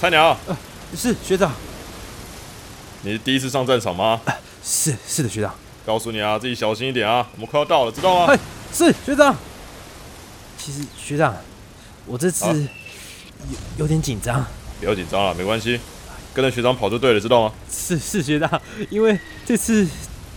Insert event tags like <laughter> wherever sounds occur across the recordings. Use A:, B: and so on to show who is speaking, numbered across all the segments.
A: 菜鸟，
B: 是学长，
A: 你是第一次上战场吗？
B: 是是的学长，
A: 告诉你啊，自己小心一点啊，我们快要到了，知道吗
B: 哎？，是学长。其实学长，我这次
A: 啊
B: 有有点紧张。
A: 不要紧张了，没关系，跟着学长跑就对了，知道吗？
B: 是是学长，因为这次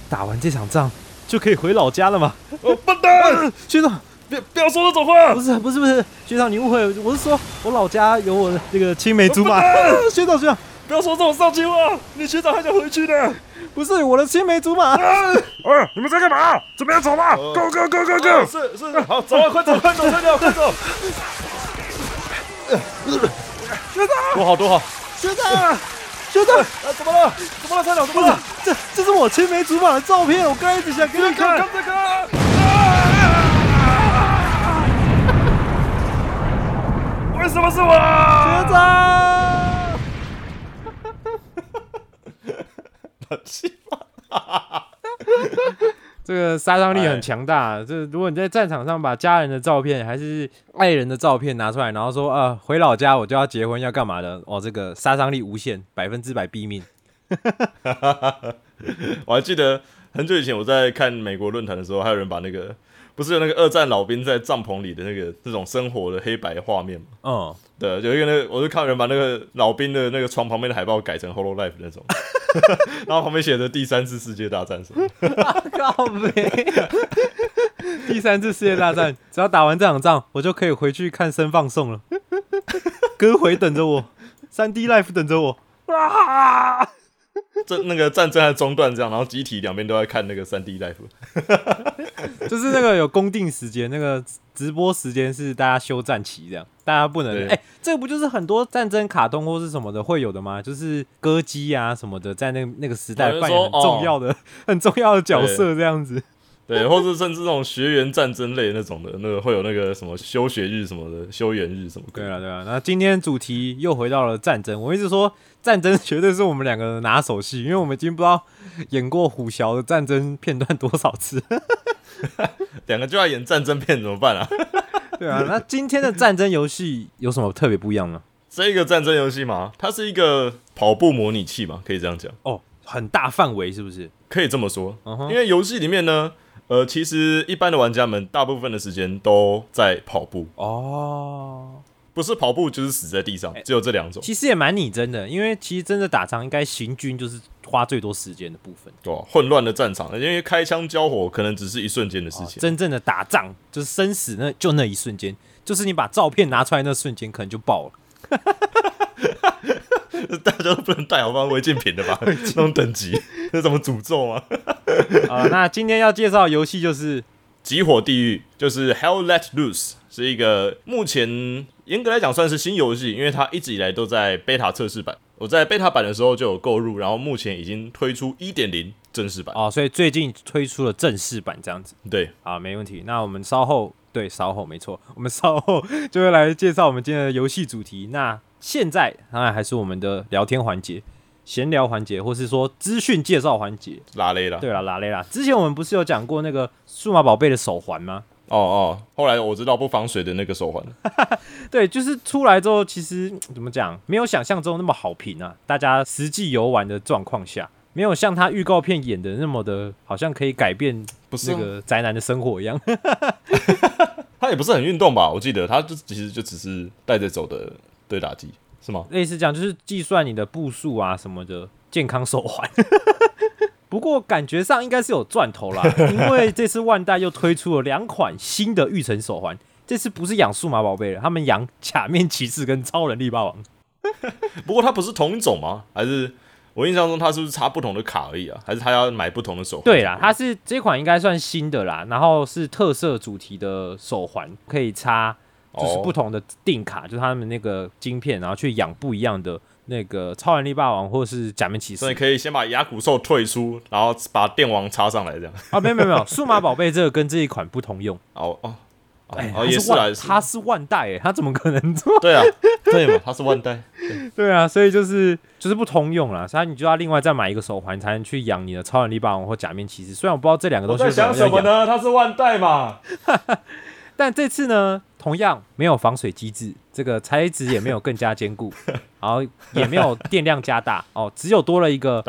B: 打完这场仗就可以回老家了嘛。
A: 哦，笨蛋，
B: 学长，
A: 别不要说这种话
B: 不！是不是不是，学长你误会了，我是说我老家有我的这个青梅竹马。<laughs> 学长学长，
A: 不要说这种丧气话，你学长还想回去呢。
B: 不是我的青梅竹马。
C: 哎，你们在干嘛？准备要走吗？Go go go go
A: 哦
C: go！
A: 是是，好，走啊，快走，快走，快走，快走！学长多好多好！
B: 学长学长，
A: 啊，怎么了？怎么了，菜鸟？怎么了？
B: 这这是我青梅竹马的照片，我刚才一直想给你看。
A: 看这个！为什么是我？
B: 学长。<laughs>
A: 气 <laughs>
B: 这个杀伤力很强大。这如果你在战场上把家人的照片还是爱人的照片拿出来，然后说呃回老家我就要结婚要干嘛的，哦，这个杀伤力无限，百分之百毙命。<laughs>
A: 我还记得很久以前我在看美国论坛的时候，还有人把那个不是有那个二战老兵在帐篷里的那个这种生活的黑白画面吗？
B: 嗯，
A: 对，有一个那个，我就看人把那个老兵的那个床旁边的海报改成 Holo Life 那种，<laughs> 然后旁边写着第三次世界大战什么的。
B: 靠北。第三次世界大战，只要打完这场仗，我就可以回去看生放送了。歌回等着我，三 D Life 等着我。啊！<laughs>
A: 这那个战争还中断这样，然后集体两边都在看那个三 D Live。<laughs>
B: 就是那个有公定时间，那个直播时间是大家休战期这样，大家不能
A: 对
B: 哎、这个不就是很多战争卡通或是什么的会有的吗？就是歌姬啊什么的，在那那个时代扮演很重要的、<laughs> 很重要的角色这样子。
A: 对，或者甚至这种学员战争类那种的，那个会有那个什么休学日什么的，休园日什么的。
B: 对啊对啊，那今天主题又回到了战争。我一直说战争绝对是我们两个的拿手戏，因为我们已经不知道演过虎啸的战争片段多少次。<laughs>
A: 两个就要演战争片怎么办啊？
B: 对啊，那今天的战争游戏有什么特别不一样呢？
A: 这个战争游戏嘛，它是一个跑步模拟器嘛，可以这样讲，
B: 哦，很大范围是不是？
A: 可以这么说。因为游戏里面呢，呃，其实一般的玩家们大部分的时间都在跑步，
B: 哦。
A: 不是跑步就是死在地上，只有这两种。
B: 其实也蛮拟真的，因为其实真的打仗应该行军就是花最多时间的部分，
A: 对吧、混乱的战场，因为开枪交火可能只是一瞬间的事情。
B: 真正的打仗就是生死那就那一瞬间，就是你把照片拿出来那瞬间可能就爆了。<laughs> <laughs>
A: 大家都不能带好放违禁品的吧？<laughs> 这种等级，那怎么诅咒啊？<laughs>
B: 啊，那今天要介绍的游戏就是
A: 极火地狱就是 Hell Let Loose，是一个目前严格来讲算是新游戏，因为它一直以来都在 beta 测试版。我在 beta 版的时候就有购入，然后目前已经推出一点零正式版。
B: 哦，所以最近推出了正式版这样子
A: 对，
B: 啊，没问题。那我们稍后对稍后没错，我们稍后就会来介绍我们今天的游戏主题。那现在当然还是我们的聊天环节、闲聊环节，或是说资讯介绍环节。
A: 拉雷啦。
B: 对了，拉雷啦，之前我们不是有讲过那个数码宝贝的手环吗？
A: 哦哦，后来我知道不防水的那个手环，<laughs>
B: 对，就是出来之后，其实嗯怎么讲，没有想象中那么好评啊。大家实际游玩的状况下，没有像他预告片演的那么的，好像可以改变
A: 不是啊、
B: 那个宅男的生活一样。<laughs>
A: 他也不是很运动吧？我记得他就其实就只是带着走的对打击，是吗？
B: 类似这样，就是计算你的步数啊什么的，健康手环。<laughs> 不过感觉上应该是有赚头啦，因为这次万代又推出了两款新的育成手环，这次不是养数码宝贝了，他们养假面骑士跟超人力霸王。<laughs>
A: 不过它不是同一种吗？还是我印象中它是不是插不同的卡而已啊？还是他要买不同的手环？
B: 对啦，它是这款应该算新的啦，然后是特色主题的手环，可以插就是
A: 哦
B: 不同的定卡，就是他们那个晶片，然后去养不一样的那个超人力霸王或是假面骑士
A: 所以可以先把牙骨兽退出，然后把电王插上来，这样。
B: 啊，没有没有没有，数码宝贝这个跟这一款不通用，
A: 哦哦哦也是
B: 它是万代哎，它怎么可能做？
A: 对啊，对嘛，它是万代。<laughs>
B: 对啊，所以就是就是不通用啦，所以你就要另外再买一个手环才能去养你的超能力霸王或假面骑士。虽然我不知道这两个东西为么要养？
A: 呢？它是万代嘛？<laughs>
B: 但这次呢，同样没有防水机制，这个材质也没有更加坚固，<laughs> 然后也没有电量加大哦，只有多了一个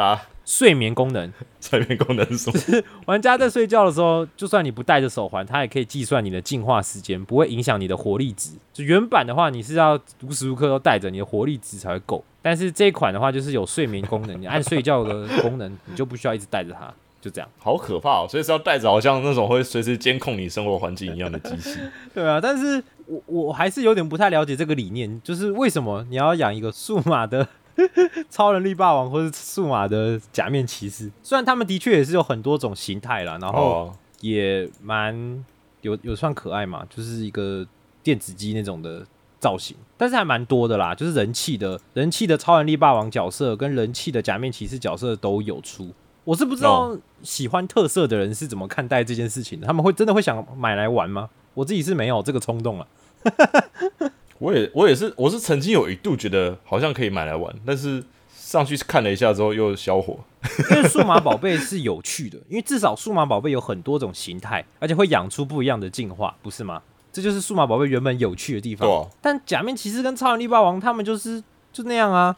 B: 睡眠功能。
A: 睡眠功能是什么？<laughs>
B: 玩家在睡觉的时候，就算你不戴着手环，它也可以计算你的进化时间，不会影响你的活力值。就原版的话，你是要无时无刻都带着，你的活力值才会够。但是这一款的话，就是有睡眠功能，你按睡觉的功能，你就不需要一直带着它，就这样。
A: 好可怕哦！所以是要带着好像那种会随时监控你生活环境一样的机器。<laughs>
B: 对啊，但是我我还是有点不太了解这个理念，就是为什么你要养一个数码的 <laughs> 超人力霸王，或是数码的假面骑士？虽然他们的确也是有很多种形态啦，然后
A: 哦，
B: 也蛮有有算可爱嘛，就是一个电子机那种的造型，但是还蛮多的啦，就是人气的人气的超人力霸王角色跟人气的假面骑士角色都有出。我是不知道喜欢特色的人是怎么看待这件事情的，他们会真的会想买来玩吗？我自己是没有这个冲动了。<laughs>
A: 我也我也是，我是曾经有一度觉得好像可以买来玩，但是上去看了一下之后又消火。<laughs>
B: 因为数码宝贝是有趣的，因为至少数码宝贝有很多种形态，而且会养出不一样的进化，不是吗？这就是数码宝贝原本有趣的地方。
A: 啊
B: 但假面骑士跟超人力霸王他们就是就那样啊，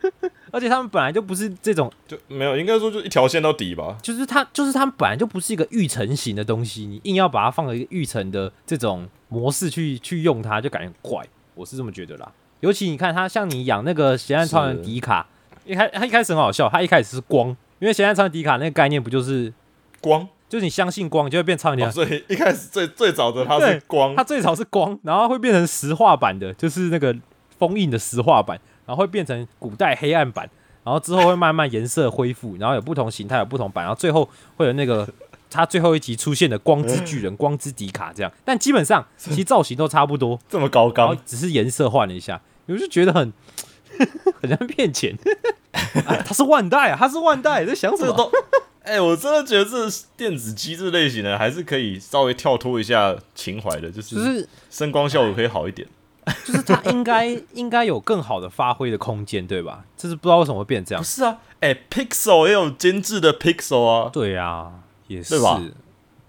B: <laughs> 而且他们本来就不是这种，
A: 就没有，应该说就一条线到底吧。
B: 就是它就是他们本来就不是一个预成型的东西，你硬要把它放到一个预成的这种模式去去用它，就感觉很怪。我是这么觉得啦。尤其你看，它像你养那个咸暗超人迪卡，一开它一开始很好笑，它一开始是光，因为咸暗超人迪卡那个概念不就是
A: 光，
B: 就是你相信光，你就会变超人迪卡。
A: 哦所以一开始最最早的它是光
B: 它，最早是光，然后会变成石化版的，就是那个封印的石化版，然后会变成古代黑暗版，然后之后会慢慢颜色恢复，然后有不同形态，有不同版，然后最后会有那个 <laughs> 它最后一集出现的光之巨人、<laughs> 光之迪卡这样，但基本上其实造型都差不多，
A: 这么高刚，
B: 只是颜色换了一下，我就觉得很 <laughs> 很像骗钱。哎，他是万代啊，他是万代，在想什么？
A: 这都。哎、我真的觉得这电子机这类型的还是可以稍微跳脱一下情怀的，就是
B: 就是
A: 声光效果可以好一点。
B: 就是 <laughs> 他应该应该有更好的发挥的空间，对吧？就是不知道为什么会变这样
A: 不。是啊，哎、p i x e l 也有精致的 Pixel 啊，
B: 对啊，也是
A: 对吧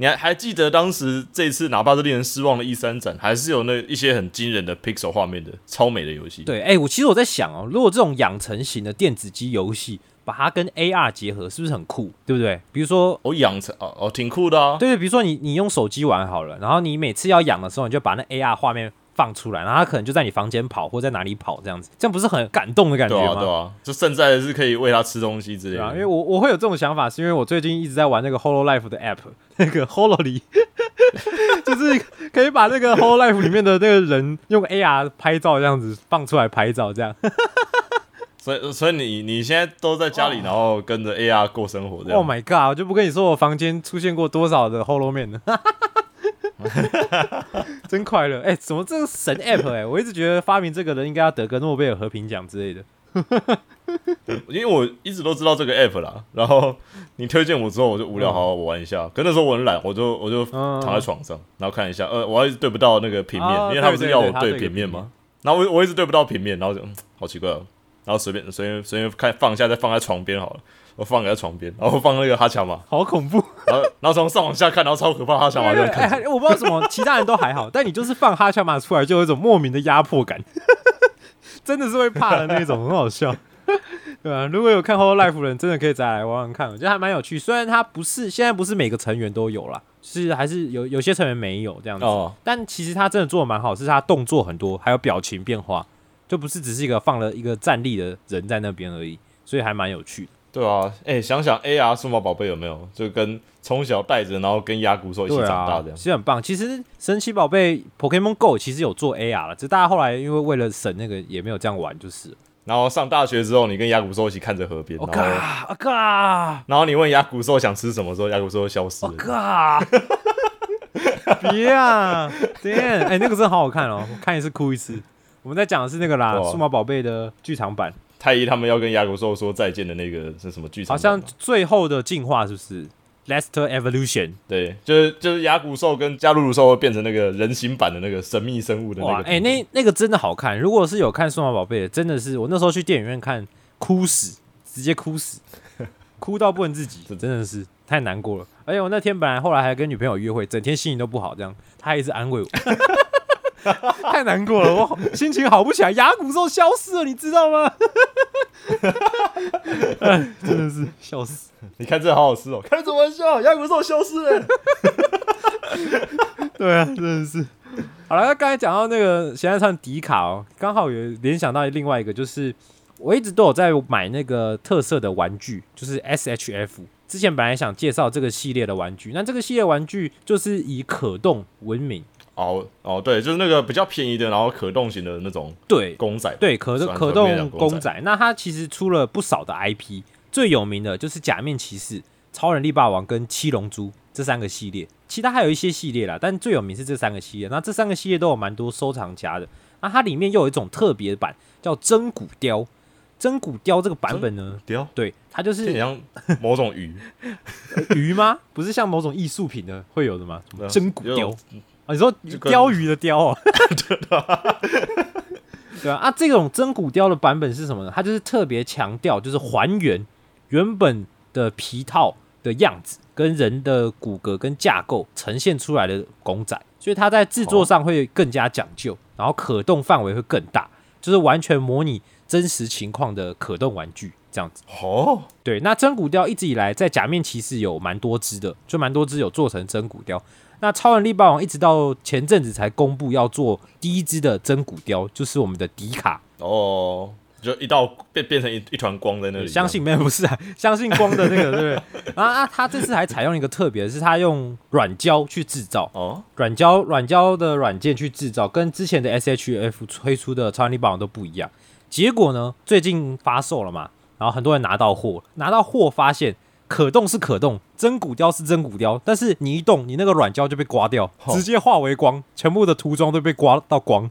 A: 你还还记得当时这一次哪怕是令人失望的 E 三展，还是有那一些很惊人的 Pixel 画面的超美的游戏。，
B: 对，哎、我其实我在想哦，如果这种养成型的电子机游戏，把它跟 AR 结合，是不是很酷？对不对？比如说，
A: 我养成哦哦挺酷的啊。
B: 对对，比如说你你用手机玩好了，然后你每次要养的时候，你就把那 AR 画面放出来，然后它可能就在你房间跑或在哪里跑这样子，这样不是很感动的感觉
A: 对
B: 吗？
A: 啊对啊，就甚至还是可以喂它吃东西之类的。
B: 啊，因为我我会有这种想法，是因为我最近一直在玩那个 Holo Life 的 app，<laughs> 那个 Holo 里，就是可以把那个 Holo Life 里面的那个人用 AR 拍照这样子放出来拍照，这样。<laughs>
A: 所以所以你你现在都在家里，然后跟着 AR 过生活这样。
B: Oh my god！我就不跟你说我房间出现过多少的 Holo 面了，<laughs> <laughs> 真快乐！哎、怎么这个神 app 哎、我一直觉得发明这个人应该要得个诺贝尔和平奖之类的。<laughs>
A: 因为我一直都知道这个 app 啦，然后你推荐我之后，我就无聊，好好玩一下。可那时候我很懒，我就我就
B: 嗯
A: 躺在床上，然后看一下，呃，我一直对不到那个平面，
B: 啊
A: 因为他不是
B: 对对
A: 要我对平面吗？然后我我一直对不到平面，然后就、嗯、好奇怪哦，然后随便随便随便看放一下，再放在床边好了。我放在床边，然后放那个哈乔玛，
B: 好恐怖！
A: 然后然后从上往下看，然后超可怕，哈乔玛这样看
B: 我不知道什么，其他人都还好，<laughs> 但你就是放哈乔玛出来，就有一种莫名的压迫感，<laughs> 真的是会怕的那种，很好笑。<laughs> 对啊，如果有看 Whole Life 的人，真的可以再来玩玩看，我觉得还蛮有趣。虽然它不是现在不是每个成员都有啦，是还是有有些成员没有这样子，
A: 哦
B: 但其实他真的做的蛮好，是他动作很多，还有表情变化，就不是只是一个放了一个站立的人在那边而已，所以还蛮有趣的。
A: 对啊，哎、想想 AR 数码宝贝有没有？就跟从小带着，然后跟牙骨兽一起长大这，样。
B: 其实很棒。其实神奇宝贝 Pokemon Go 其实有做 AR 了，只是大家后来因为为了省那个也没有这样玩，就是。
A: 然后上大学之后，你跟牙骨兽一起看着河边，
B: 我
A: 然后
B: 靠，我靠，
A: 然后你问牙骨兽想吃什么时候，牙骨兽就消失
B: 我
A: 了。
B: 靠！别啊，damn！哎、那个真的好好看哦，我看一次哭一次。我们在讲的是那个啦，数码宝贝的剧场版，
A: 太医他们要跟牙骨兽说再见的那个是什么剧场？
B: 好像最后的进化是不是？Lester Evolution，
A: 对，就是就是牙骨兽跟加鲁鲁兽会变成那个人形版的那个神秘生物的那，个。
B: 哎、那那个真的好看。如果是有看数码宝贝的，真的是我那时候去电影院看，哭死，直接哭死，<laughs> 哭到不能自己，真的是太难过了。而且我那天本来后来还跟女朋友约会，整天心情都不好，这样她还一直安慰我。<laughs> 太难过了，我心情好不起来。牙骨兽消失了，你知道吗？哎，真的是笑死。
A: 你看这好好吃哦，开什么玩笑？牙骨兽消失了。
B: 对啊，真的是。好了，那刚才讲到那个现在唱迪卡哦，刚好也联想到另外一个，就是我一直都有在买那个特色的玩具，就是 SHF。之前本来想介绍这个系列的玩具，那这个系列玩具就是以可动闻名。
A: 哦哦，对，就是那个比较便宜的，然后可动型的那种
B: 对
A: 公仔。
B: 对，可
A: 算
B: 可动
A: 公仔。
B: 那它其实出了不少的 IP，最有名的就是假面骑士、超人力霸王跟七龙珠这三个系列，其他还有一些系列啦，但最有名是这三个系列。那这三个系列都有蛮多收藏家的。那它里面又有一种特别版，叫真骨雕。真骨雕这个版本呢，
A: 雕，
B: 对，它就是
A: 像某种鱼，<laughs>
B: 鱼吗？不是像某种艺术品的会有的吗？真骨雕你说
A: 就跟
B: 鲷鱼的鲷哦？<laughs> <laughs> 对啊，啊，这种真骨雕的版本是什么呢？它就是特别强调，就是还原原本的皮套的样子，跟人的骨骼跟架构呈现出来的公仔，所以它在制作上会更加讲究，然后可动范围会更大，就是完全模拟真实情况的可动玩具这样子。
A: 哦，
B: 对，那真骨雕一直以来在假面骑士有蛮多只的，就蛮多只有做成真骨雕。那超人力霸王一直到前阵子才公布要做第一只的真骨雕，就是我们的迪卡。
A: 哦，就一道变变成一一团光在那里。
B: 相信没有不是啊，<laughs> 相信光的那个对不对？<laughs> 啊啊，他这次还采用一个特别的是，他用软胶去制造，
A: 哦，
B: 软胶软胶的软件去制造，跟之前的 SHF 推出的超人力霸王都不一样。结果呢，最近发售了嘛，然后很多人拿到货，拿到货发现可动是可动，真骨雕是真骨雕，但是你一动，你那个软胶就被刮掉，
A: 哦
B: 直接化为光，全部的涂装都被刮到光，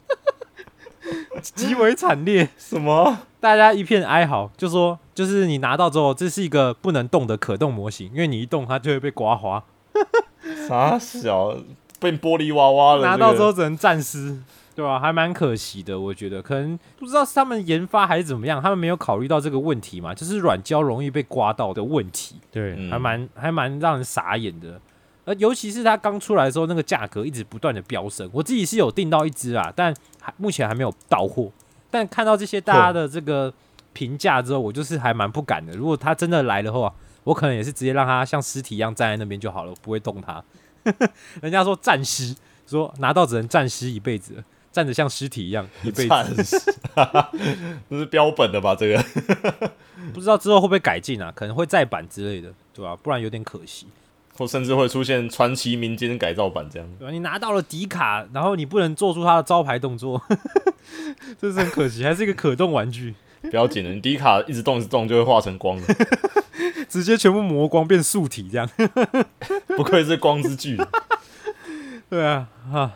B: 极为惨烈。
A: 什么？
B: 大家一片哀嚎，就说就是你拿到之后，这是一个不能动的可动模型，因为你一动它就会被刮花，<laughs>
A: 傻小变玻璃娃娃了。
B: 拿到之后只能暂时，对啊、还蛮可惜的，我觉得可能不知道是他们研发还是怎么样，他们没有考虑到这个问题嘛，就是软胶容易被刮到的问题，对，
A: 嗯
B: 还蛮还蛮让人傻眼的。而尤其是它刚出来的时候，那个价格一直不断的飙升。我自己是有订到一只啊，但还目前还没有到货。但看到这些大家的这个评价之后，我就是还蛮不敢的。如果它真的来的话，我可能也是直接让它像尸体一样站在那边就好了，我不会动它。<laughs> 人家说战尸，说拿到只能战尸一辈子了，站着像尸体一样一辈子。<laughs>
A: 这是标本的吧？这个 <laughs>
B: 不知道之后会不会改进啊？可能会再版之类的，对吧、不然有点可惜。
A: 或甚至会出现传奇民间改造版这样。
B: 对吧？你拿到了迪卡，然后你不能做出它的招牌动作，<laughs> 这是很可惜。还是一个可动玩具，
A: 不要紧的，你迪卡一直动一直动就会化成光了，
B: 直接全部磨光变素体这样。
A: 不愧是光之巨人。
B: 对啊，啊，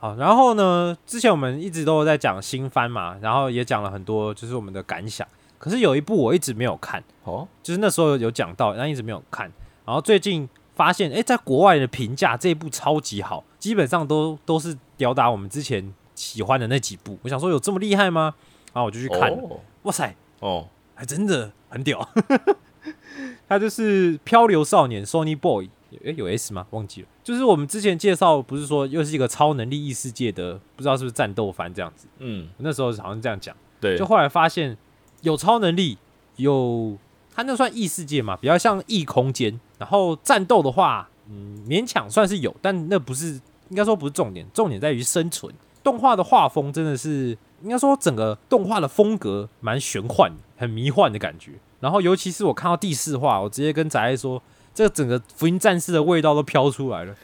B: 好。然后呢，之前我们一直都有在讲新番嘛，然后也讲了很多，就是我们的感想。可是有一部我一直没有看，
A: 哦，
B: 就是那时候有讲到，但一直没有看。然后最近发现，诶，在国外的评价这一部超级好，基本上都都是吊打我们之前喜欢的那几部。我想说，有这么厉害吗？然后我就去看了，
A: 哦
B: 哇塞，
A: 哦，
B: 还真的很屌。<laughs> 他就是漂流少年 Sony Boy，诶，有 S 吗？忘记了。就是我们之前介绍，不是说又是一个超能力异世界的，不知道是不是战斗番这样子。
A: 嗯，
B: 那时候好像这样讲。
A: 对，
B: 就后来发现有超能力，有它那算异世界嘛，比较像异空间。然后战斗的话，嗯，勉强算是有，但那不是应该说不是重点，重点在于生存。动画的画风真的是，应该说整个动画的风格蛮玄幻、很迷幻的感觉。然后尤其是我看到第四话，我直接跟宅爱说，这个整个福音战士的味道都飘出来了，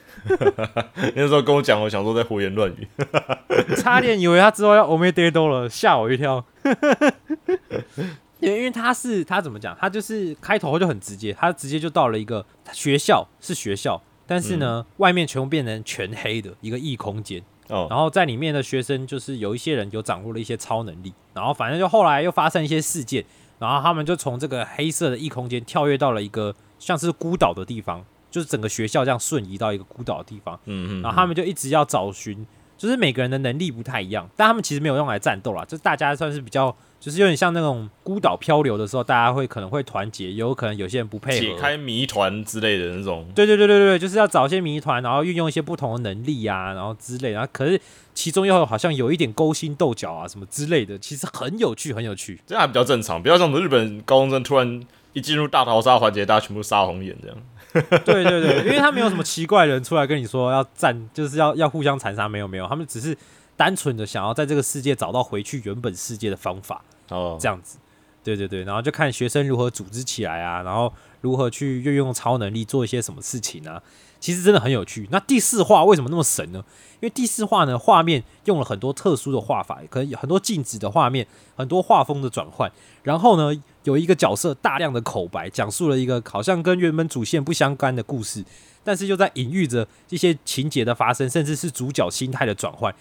B: <laughs>
A: 那时候跟我讲，我想说在胡言乱语。<laughs>
B: 差点以为他之后要 e d a d o 了，吓我一跳。<laughs> 因为因为他是他怎么讲？他就是开头就很直接，他直接就到了一个学校是学校，但是呢，外面全部变成全黑的一个异空间。
A: 哦，
B: 然后在里面的学生就是有一些人有掌握了一些超能力，然后反正就后来又发生一些事件，然后他们就从这个黑色的异空间跳跃到了一个像是孤岛的地方，就是整个学校这样瞬移到一个孤岛的地方，
A: 嗯嗯，
B: 然后他们就一直要找寻，就是每个人的能力不太一样，但他们其实没有用来战斗啦，就是大家算是比较。就是有点像那种孤岛漂流的时候，大家会可能会团结，有可能有些人不配合，
A: 解开谜团之类的那种。
B: 对对对对对，就是要找一些谜团，然后运用一些不同的能力啊，然后之类，然后可是其中又好像有一点勾心斗角啊什么之类的，其实很有趣，很有趣。
A: 这样还比较正常，不要像我们日本高中生突然一进入大逃杀环节，大家全部杀红眼这样。<laughs>
B: 对对对，因为他没有什么奇怪人出来跟你说要战，就是要要互相残杀，没有没有，他们只是单纯的想要在这个世界找到回去原本世界的方法。
A: 哦，
B: 这样子，对对对，然后就看学生如何组织起来啊，然后如何去运用超能力做一些什么事情啊，其实真的很有趣。那第四话为什么那么神呢？因为第四话呢，画面用了很多特殊的画法，可能有很多静止的画面，很多画风的转换，然后呢，有一个角色大量的口白，讲述了一个好像跟原本主线不相干的故事，但是又在隐喻着一些情节的发生，甚至是主角心态的转换。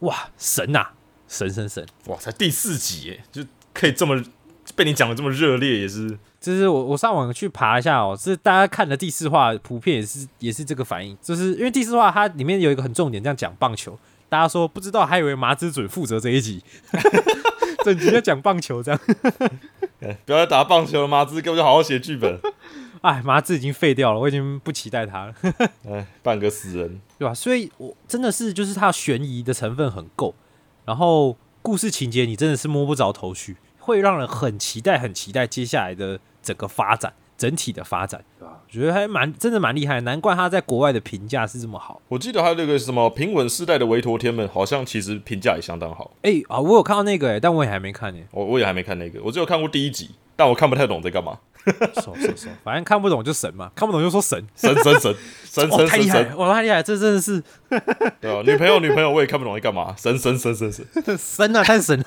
B: 哇，神呐！神神神！
A: 哇，才第四集耶，就可以这么被你讲的这么热烈，也是。
B: 就是我我上网去爬一下哦，是大家看的第四话，普遍也是也是这个反应，就是因为第四话它里面有一个很重点，这样讲棒球，大家说不知道，还以为麻之准负责这一集，<laughs> 整集在讲棒球这样。<laughs>
A: 不要再打棒球了，麻子，给我就好好写剧本。<laughs>
B: 哎，麻子已经废掉了，我已经不期待他了。
A: 哎，半个死人，
B: 对吧？所以我真的是就是他悬疑的成分很够。然后故事情节你真的是摸不着头绪，会让人很期待、很期待接下来的整个发展、整体的发展，对吧？我觉得还蛮真的蛮厉害，难怪他在国外的评价是这么好。
A: 我记得还有那个什么平稳世代的维陀天们，好像其实评价也相当好。
B: 哎啊，我有看到那个哎，但我也还没看呢。
A: 我我也还没看那个，我只有看过第一集，但我看不太懂在干嘛。<laughs>
B: 反正看不懂就神嘛，看不懂就说神
A: 神神神神 <laughs> 神
B: 太厉害，哇太厉害，这真的是
A: 对啊，女朋友女朋友我也看不懂在干嘛，神神神神神 <laughs>
B: 神啊，太神，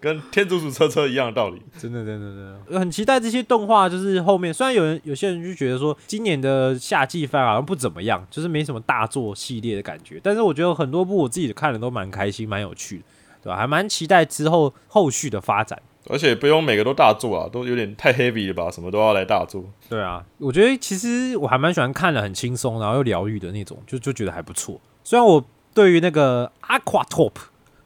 A: 跟天竺鼠车车一样的道理，
B: 真的真的真的，很期待这些动画，就是后面虽然有人有些人就觉得说今年的夏季番好像不怎么样，就是没什么大作系列的感觉，但是我觉得很多部我自己看的都蛮开心，蛮有趣的，对吧？还蛮期待之后后续的发展。
A: 而且不用每个都大作啊，都有点太 heavy 了吧？什么都要来大作。
B: 对啊，我觉得其实我还蛮喜欢看的，很轻松，然后又疗愈的那种，就就觉得还不错。虽然我对于那个 Aqua Top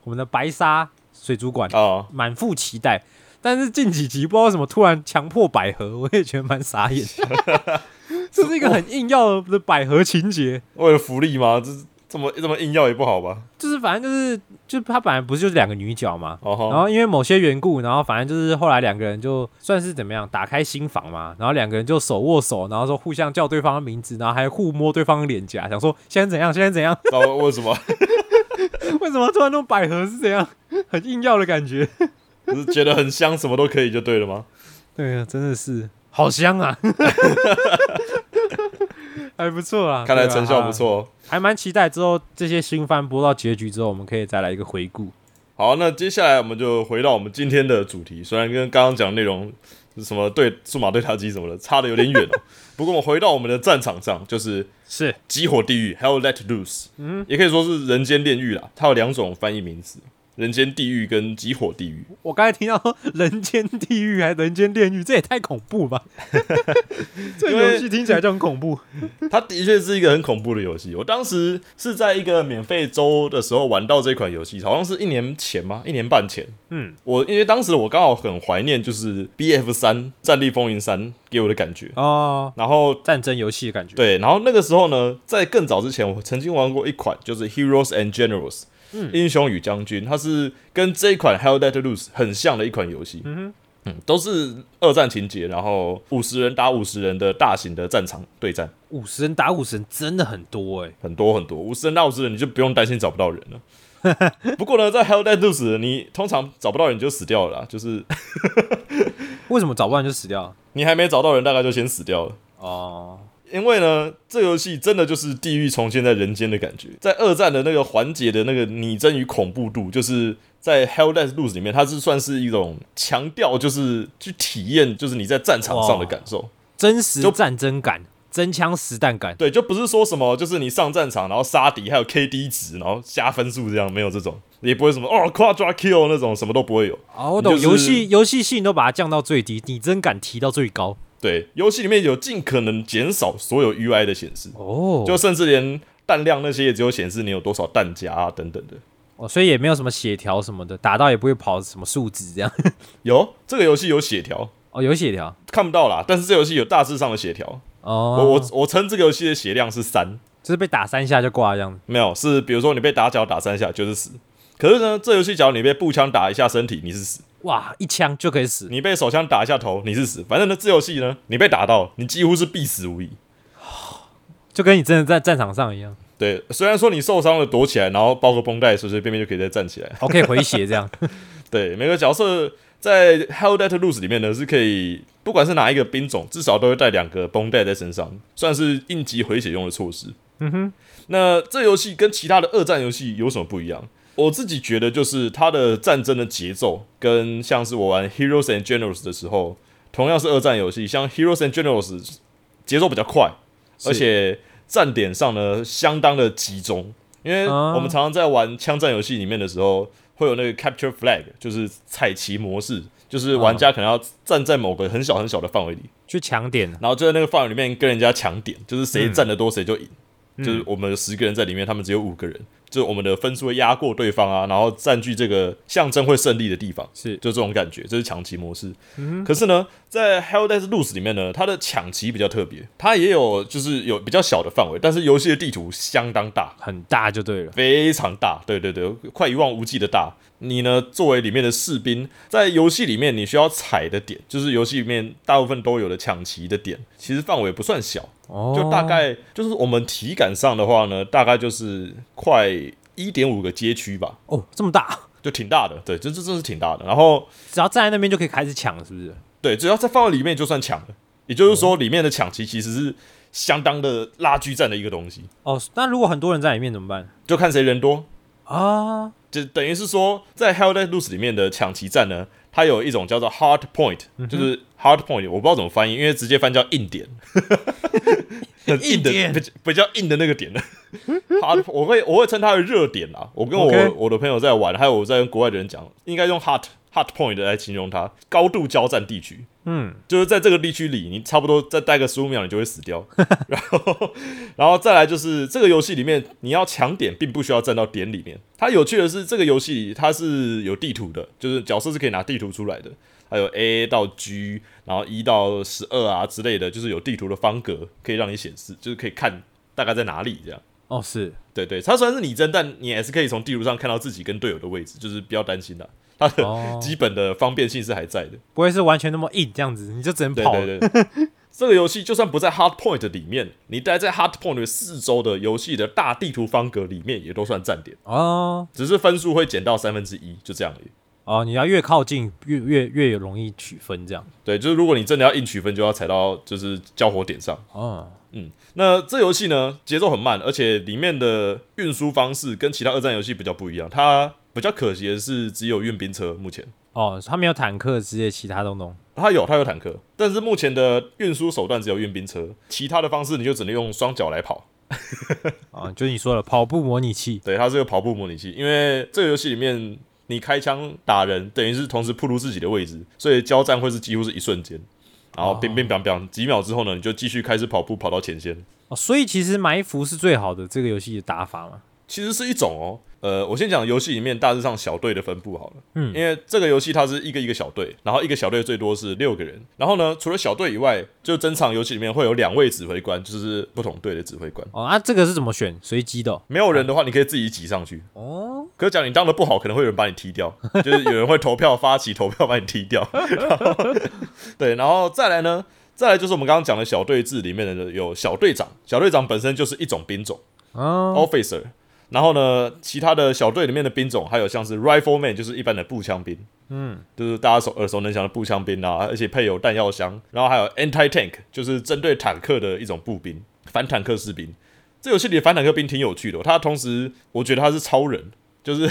B: 我们的白沙水族馆
A: 啊
B: 满腹期待，但是近几集不知道为什么突然强迫百合，<laughs> 我也觉得蛮傻眼。<laughs> 这是一个很硬要的百合情节，
A: 为了福利吗？这是。这么这么硬要也不好吧？
B: 就是反正就是，就他本来不是就是两个女角嘛，
A: 然
B: 后因为某些缘故，然后反正就是后来两个人就算是怎么样打开心房嘛，然后两个人就手握手，然后说互相叫对方的名字，然后还互摸对方的脸颊，想说现在怎样，现在怎样？
A: 为什么？<laughs>
B: 为什么突然弄百合是怎样？很硬要的感觉，
A: 就是觉得很香，什么都可以就对了吗？<laughs>
B: 对啊，真的是好香啊！<laughs> 还不错啊，
A: 看来成效不错，
B: 还蛮期待之后这些新番播到结局之后，我们可以再来一个回顾。
A: 好，那接下来我们就回到我们今天的主题，虽然跟刚刚讲内容什么对数码对打机什么的差的有点远哦，<laughs> 不过我们回到我们的战场上，就是
B: 是
A: 激火地狱，Hell Let Loose，嗯，也可以说是人间炼狱啦，它有两种翻译名字。人间地狱跟极火地狱，
B: 我刚才听到人间地狱还人间炼狱，这也太恐怖吧！<laughs> 这游戏听起来就很恐怖。<laughs>
A: 它的确是一个很恐怖的游戏。我当时是在一个免费周的时候玩到这款游戏，好像是一年前吗？一年半前。嗯，我因为当时我刚好很怀念，就是 B F 三战地风云三给我的感觉
B: 哦。
A: 然后
B: 战争游戏的感觉。
A: 对，然后那个时候呢，在更早之前，我曾经玩过一款，就是 Heroes and Generals。英雄与将军，它是跟这一款《Hell Let Loose》很像的一款游戏。嗯哼，嗯，都是二战情节，然后五十人打五十人的大型的战场对战。
B: 五十人打五十人真的很多哎，
A: 很多很多。五十人打五十人，你就不用担心找不到人了。<laughs> 不过呢，在《Hell Let Loose》，你通常找不到人就死掉了，就是 <laughs>
B: 为什么找不到人就死掉了？
A: 你还没找到人，大概就先死掉了。
B: 哦，
A: 因为呢，这游戏真的就是地狱重现在人间的感觉。在二战的那个环节的那个拟真与恐怖度，就是在 Hell Let Loose 里面，它是算是一种强调，就是去体验，就是你在战场上的感受。
B: 真实
A: 就
B: 战争感，真枪实弹感。
A: 对，就不是说什么，就是你上战场然后杀敌，还有 KD 值，然后加分数这样，没有这种，也不会什么哦 Quadra Kill 那种，什么都不会有。
B: 哦，我懂，游戏游戏性都把它降到最低，拟真感提到最高。
A: 对，游戏里面有尽可能减少所有 UI 的显示，
B: 哦，
A: 就甚至连弹量那些也只有显示你有多少弹夹啊等等的。
B: 哦，所以也没有什么血条什么的，打到也不会跑什么数值这样。<laughs>
A: 有这个游戏有血条，
B: 哦，有血条。
A: 看不到啦，但是这游戏有大致上的血条。
B: 哦，
A: 我我我称这个游戏的血量是三，
B: 就是被打三下就挂这样子。
A: 没有是比如说你被打脚打三下就是死。可是呢，这游戏只要你被步枪打一下身体，你是死；
B: 哇，一枪就可以死。
A: 你被手枪打一下头，你是死。反正呢，这游戏呢，你被打到，你几乎是必死无疑。
B: 就跟你真的在战场上一样，
A: 对，虽然说你受伤了躲起来，然后包个绷带，随随便便就可以再站起来。
B: 哦，可以回血这样。<laughs>
A: 对，每个角色在 Hell Let Loose 里面呢，是可以不管是哪一个兵种，至少都会带两个绷带在身上，算是应急回血用的措施。
B: 嗯哼，
A: 那这游戏跟其他的二战游戏有什么不一样？我自己觉得就是它的战争的节奏跟像是我玩 Heroes and Generals 的时候，同样是二战游戏，像 Heroes and Generals 节奏比较快，而且站点上呢相当的集中，因为
B: 啊
A: 我们常常在玩枪战游戏里面的时候，会有那个 Capture Flag，就是彩旗模式，就是玩家可能要站在某个很小很小的范围里，
B: 去抢点。
A: 然后就在那个范围里面跟人家抢点，就是谁
B: 嗯
A: 站得多谁就赢。就是我们有十个人在里面，他们只有五个人，就是我们的分数会压过对方啊，然后占据这个象征会胜利的地方，
B: 是
A: 就这种感觉，这是抢旗模式。可是呢，在 Hell Let Loose 里面呢，它的抢旗比较特别，它也有就是有比较小的范围，但是游戏的地图相当大，
B: 很大就对了。
A: 非常大，对对对，快一望无际的大。你呢，作为里面的士兵，在游戏里面你需要踩的点，就是游戏里面大部分都有的抢旗的点，其实范围不算小，
B: 哦，
A: 就大概就是我们体感上的话呢，大概就是快一点五个街区吧，
B: 哦这么大，
A: 就挺大的，对，这这真是挺大的。然后
B: 只要站在那边就可以开始抢，是不是？
A: 对，只要在范围里面就算抢了，也就是说里面的抢旗其实是相当的拉锯战的一个东西，
B: 哦，那如果很多人在里面怎么办？
A: 就看谁人多，
B: 啊，
A: 就等于是说，在 Hell Let Loose 里面的抢旗战呢，它有一种叫做 Hard Point，、就是 Hard Point，我不知道怎么翻译，因为直接翻叫硬点，<laughs> 很硬的比较比较硬的那个点呢。Hard，<laughs> 我会我会称它为热点啊。我跟我我的朋友在玩，还有我在跟国外的人讲，应该用 Hard Hard Point 来形容它，高度交战地区。
B: 嗯，
A: 就是在这个地区里，你差不多再待个十五秒，你就会死掉。<laughs> 然后，然后再来就是这个游戏里面，你要抢点，并不需要站到点里面。它有趣的是，这个游戏它是有地图的，就是角色是可以拿地图出来的，还有 A 到 G，然后一到十二啊之类的，就是有地图的方格可以让你显示，就是可以看大概在哪里这样。
B: 哦是，
A: 对对，它虽然是拟真，但你还是可以从地图上看到自己跟队友的位置，就是不要担心的，它的
B: 哦
A: 基本的方便性是还在的。
B: 不会是完全那么硬这样子，你就只能
A: 对
B: 跑。
A: 对对，<laughs> 这个游戏就算不在 Hard Point 里面，你待在 Hard Point 四周的游戏的大地图方格里面，也都算站点，
B: 哦
A: 只是分数会减到三分之一，就这样而已。
B: 哦，你要越靠近越越越有容易取分这样。
A: 对，就是如果你真的要硬取分，就要踩到就是交火点上。
B: 哦，
A: 嗯，那这游戏呢，节奏很慢，而且里面的运输方式跟其他二战游戏比较不一样。它比较可惜的是，只有运兵车，目前
B: 哦，他没有坦克之类其他东东。
A: 它有它有坦克，但是目前的运输手段只有运兵车，其他的方式你就只能用双脚来跑。<laughs>
B: 啊，就是你说了跑步模拟器。
A: 对，它是个跑步模拟器，因为这个游戏里面你开枪打人，等于是同时暴露自己的位置，所以交战会是几乎是一瞬间。然后乒乒乓乓几秒之后呢，你就继续开始跑步跑到前线。
B: 哦，所以其实埋伏是最好的这个游戏的打法嘛。
A: 其实是一种哦，呃，我先讲游戏里面大致上小队的分布好了，
B: 嗯
A: 因为这个游戏它是一个一个小队，然后一个小队最多是六个人，然后呢，除了小队以外，就整场游戏里面会有两位指挥官，就是不同队的指挥官。
B: 哦，啊，这个是怎么选？随机的哦。
A: 没有人的话，你可以自己挤上去。
B: 哦，
A: 可是讲你当的不好，可能会有人把你踢掉，<laughs> 就是有人会投票发起投票把你踢掉。然 <laughs> 后对，然后再来呢，再来就是我们刚刚讲的小队制里面的有小队长，小队长本身就是一种兵种
B: 哦
A: ，officer，然后呢，其他的小队里面的兵种还有像是 Rifleman，就是一般的步枪兵，
B: 嗯，
A: 就是大家手耳熟能详的步枪兵啊，而且配有弹药箱。然后还有 Anti Tank，就是针对坦克的一种步兵，反坦克士兵。这游戏里的反坦克兵挺有趣的哦，他同时我觉得他是超人，就是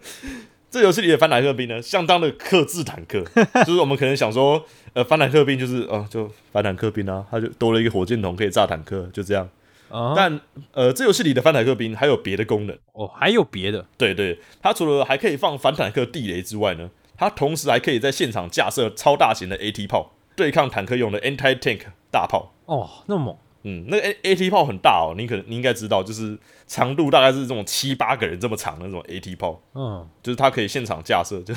A: <laughs> 这游戏里的反坦克兵呢，相当的克制坦克，<laughs> 就是我们可能想说，呃，反坦克兵就是哦、就反坦克兵啊，他就多了一个火箭筒可以炸坦克，就这样。
B: 啊，
A: 但呃，这游戏里的反坦克兵还有别的功能。
B: 哦，还有别的。
A: 对对，它除了还可以放反坦克地雷之外呢，它同时还可以在现场架设超大型的 AT 炮，对抗坦克用的 Anti Tank 大炮。
B: 哦，那么猛。
A: 嗯，那个 A AT 炮很大哦，你可能你应该知道，就是长度大概是这种七八个人这么长的那种 AT 炮，
B: 嗯，
A: 就是它可以现场架设，就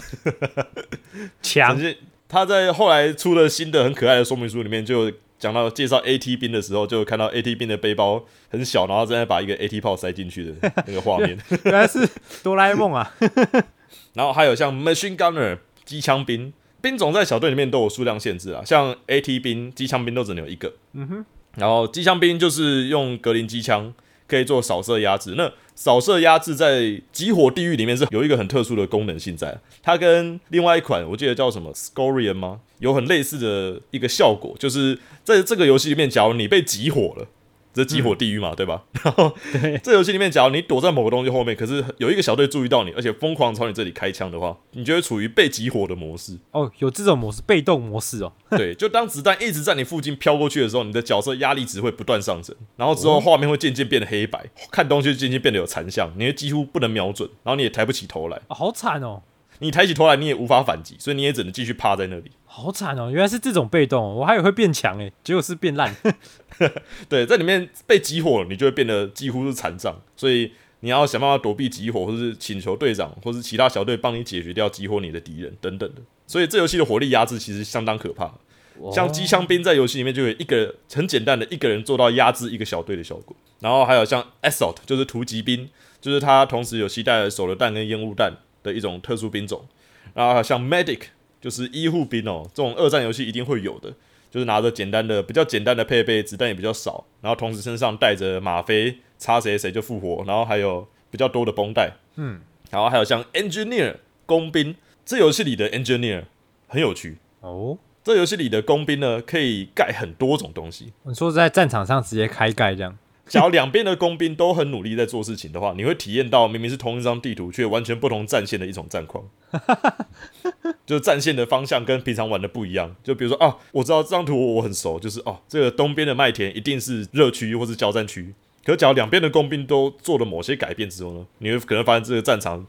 B: 强。<laughs>
A: 他在后来出了新的很可爱的说明书里面，就有讲到介绍 AT 兵的时候，就有看到 AT 兵的背包很小，然后正在把一个 AT 炮塞进去的那个画面。<laughs>
B: 原来是哆啦 A 梦啊，<laughs>
A: 然后还有像 Machine Gunner 机枪兵，兵种在小队里面都有数量限制啊，像 AT 兵机枪兵都只能有一个。
B: 嗯哼，
A: 然后机枪兵就是用格林机枪可以做扫射压制，那扫射压制在集火地狱里面是有一个很特殊的功能性在，它跟另外一款我记得叫什么 Scorian 吗？有很类似的一个效果，就是在这个游戏里面，假如你被集火了。这激火地狱嘛，对吧？<laughs> 然后这游戏里面，假如你躲在某个东西后面，可是有一个小队注意到你，而且疯狂朝你这里开枪的话，你就会处于被集火的模式。
B: 哦，有这种模式，被动模式哦，
A: 对，就当子弹一直在你附近飘过去的时候，你的角色压力值会不断上升，然后之后画面会渐渐变得黑白，看东西就渐渐变得有残像，你会几乎不能瞄准，然后你也抬不起头来，
B: 哦好惨哦，
A: 你抬起头来你也无法反击，所以你也只能继续趴在那里。
B: 好惨哦，原来是这种被动哦，我还以为会变强诶，结果是变烂，<laughs>
A: 对，在里面被集火了，你就会变得几乎是残障，所以你要想办法躲避集火，或是请求队长或是其他小队帮你解决掉集火你的敌人等等的。所以这游戏的火力压制其实相当可怕。像机枪兵在游戏里面就有一个很简单的一个人做到压制一个小队的效果，然后还有像 assault 就是突击兵，就是他同时有携带手榴弹跟烟雾弹的一种特殊兵种，然后还有像 medic 就是医护兵哦，这种二战游戏一定会有的，就是拿着简单的比较简单的配备，子弹也比较少，然后同时身上带着吗啡，插谁谁就复活，然后还有比较多的绷带，
B: 嗯，
A: 然后还有像 engineer 工兵，这游戏里的 engineer 很有趣。
B: 哦，
A: 这游戏里的工兵呢，可以盖很多种东西。
B: 你说在战场上直接开盖这样，
A: 假如两边的工兵都很努力在做事情的话，你会体验到明明是同一张地图，却完全不同战线的一种战况。<laughs> 就战线的方向跟平常玩的不一样。就比如说啊，我知道这张图我很熟，就是哦，这个东边的麦田一定是热区或是交战区。可是假如两边的工兵都做了某些改变之后呢，你会可能发现这个战场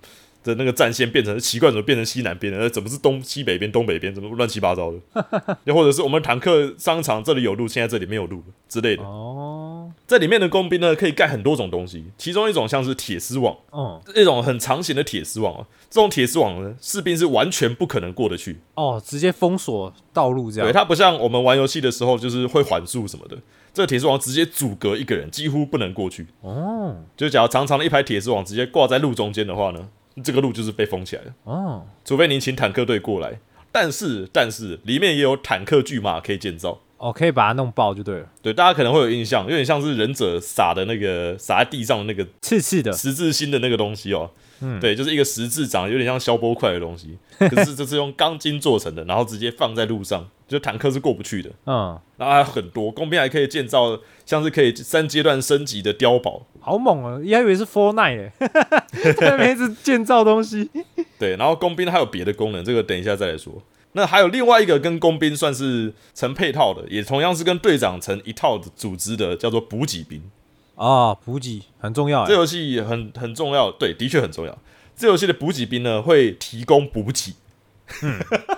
A: 的那个战线变成奇怪，怎么变成西南边了？呃怎么是东西北边、东北边？怎么乱七八糟的？又或者是我们坦克商场这里有路，现在这里没有路之类的。
B: 哦，
A: 在里面的工兵呢，可以盖很多种东西，其中一种像是铁丝网，
B: 嗯，
A: 一种很长型的铁丝网啊。这种铁丝网呢，士兵是完全不可能过得去。
B: 哦，直接封锁道路这样对，
A: 它不像我们玩游戏的时候，就是会缓速什么的。这个铁丝网直接阻隔一个人，几乎不能过去。
B: 哦，
A: 就假如长长的一排铁丝网直接挂在路中间的话呢，这个路就是被封起来了。
B: 哦，
A: 除非您请坦克队过来。但是，但是里面也有坦克巨马可以建造。
B: 哦，可以把它弄爆就对了，
A: 对，大家可能会有印象，有点像是忍者撒的那个撒在地上的那个
B: 刺刺的，
A: 十字星的那个东西哦。
B: 嗯
A: 对，就是一个十字长得有点像消波块的东西，可是这是用钢筋做成的，然后直接放在路上，就坦克是过不去的。
B: 嗯，
A: 然后还有很多工兵还可以建造像是可以三阶段升级的碉堡，
B: 好猛啊，还以为是 Four Night 哎，<laughs> 在那边一直建造东西，<laughs>
A: 对，然后工兵还有别的功能，这个等一下再来说。那还有另外一个跟工兵算是成配套的，也同样是跟队长成一套的组织的，叫做补给兵。
B: 哦，补给很重要哎，
A: 这游戏很很重要，对，的确很重要。这游戏的补给兵呢，会提供补给。<laughs>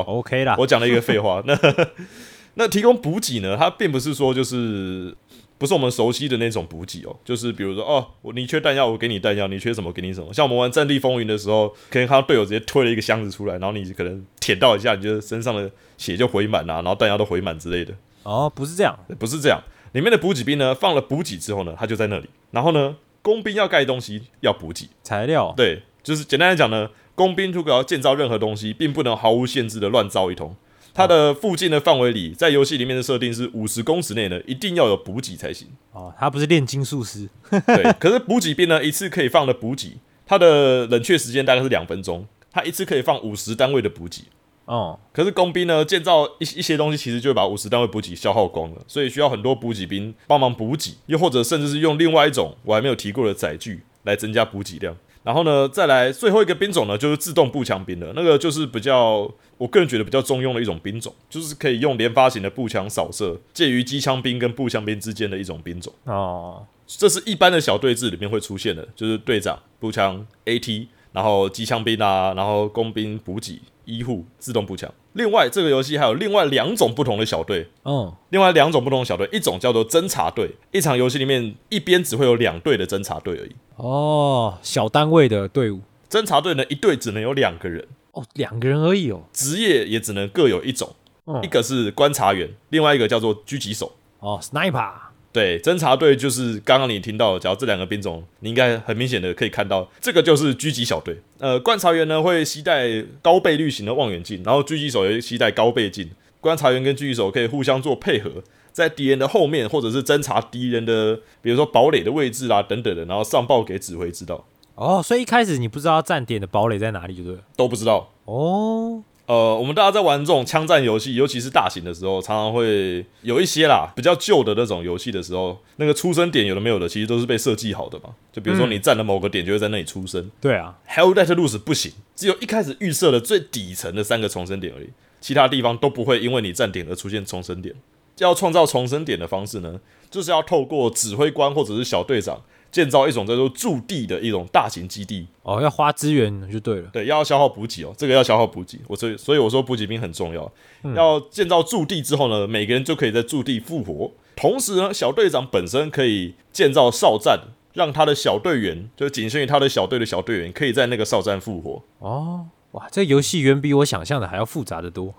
B: OK 啦，
A: 我讲了一个废话。<laughs> 那 <laughs> 那提供补给呢，它并不是说就是不是我们熟悉的那种补给哦，就是比如说哦，我你缺弹药，我给你弹药；你缺什么，给你什么。像我们玩《战地风云》的时候，可能看到队友直接推了一个箱子出来，然后你可能舔到一下，你就身上的血就回满啊，然后弹药都回满之类的。
B: 哦，不是这样，
A: 不是这样，里面的补给兵呢，放了补给之后呢，他就在那里。然后呢，工兵要盖东西要补给，
B: 材料，
A: 对，就是简单来讲呢，工兵如果要建造任何东西，并不能毫无限制的乱造一通。它的附近的范围里，在游戏里面的设定是五十公尺内呢，一定要有补给才行。
B: 哦，他不是炼金术师，
A: 对，<laughs> 可是补给兵呢，一次可以放的补给，它的冷却时间大概是两分钟，它一次可以放五十单位的补给。
B: 哦，
A: 可是工兵呢，建造一一些东西，其实就会把五十单位补给消耗光了，所以需要很多补给兵帮忙补给，又或者甚至是用另外一种我还没有提过的载具来增加补给量。然后呢，再来最后一个兵种呢，就是自动步枪兵了。那个就是比较，我个人觉得比较中用的一种兵种，就是可以用连发型的步枪扫射，介于机枪兵跟步枪兵之间的一种兵种。
B: 哦，
A: 这是一般的小队制里面会出现的，就是队长、步枪、AT，然后机枪兵啊，然后工兵补给、医护、自动步枪。另外，这个游戏还有另外两种不同的小队，
B: 嗯，
A: 另外两种不同的小队，一种叫做侦察队，一场游戏里面一边只会有两队的侦察队而已。
B: 哦，小单位的队伍，
A: 侦察队呢，一队只能有两个人，
B: 哦，两个人而已哦，
A: 职业也只能各有一种，
B: 嗯
A: 一个是观察员，另外一个叫做狙击手。
B: 哦，sniper，
A: 对，侦察队就是刚刚你听到的，只要这两个兵种，你应该很明显的可以看到，这个就是狙击小队。呃，观察员呢会携带高倍率型的望远镜，然后狙击手也会携带高倍镜。观察员跟狙击手可以互相做配合，在敌人的后面或者是侦察敌人的，比如说堡垒的位置啦等等的，然后上报给指挥知道。
B: 哦，所以一开始你不知道站点的堡垒在哪里，对不对？
A: 都不知道。
B: 哦，
A: 呃，我们大家在玩这种枪战游戏，尤其是大型的时候，常常会有一些啦，比较旧的那种游戏的时候，那个出生点有的没有的，其实都是被设计好的嘛。就比如说你站了某个点，就会在那里出生。
B: 对啊
A: ，Hell Let Loose 不行，只有一开始预设的最底层的三个重生点而已，其他地方都不会因为你站点而出现重生点。要创造重生点的方式呢，就是要透过指挥官或者是小队长建造一种叫做驻地的一种大型基地，
B: 哦，要花资源就对了。
A: 对，要消耗补给哦，这个要消耗补给。我所以所以我说补给兵很重要。要建造驻地之后呢，每个人就可以在驻地复活。同时呢，小队长本身可以建造哨站，让他的小队员，就是仅限于他的小队的小队员，可以在那个哨站复活。
B: 哦，哇，这游戏远比我想象的还要复杂的多。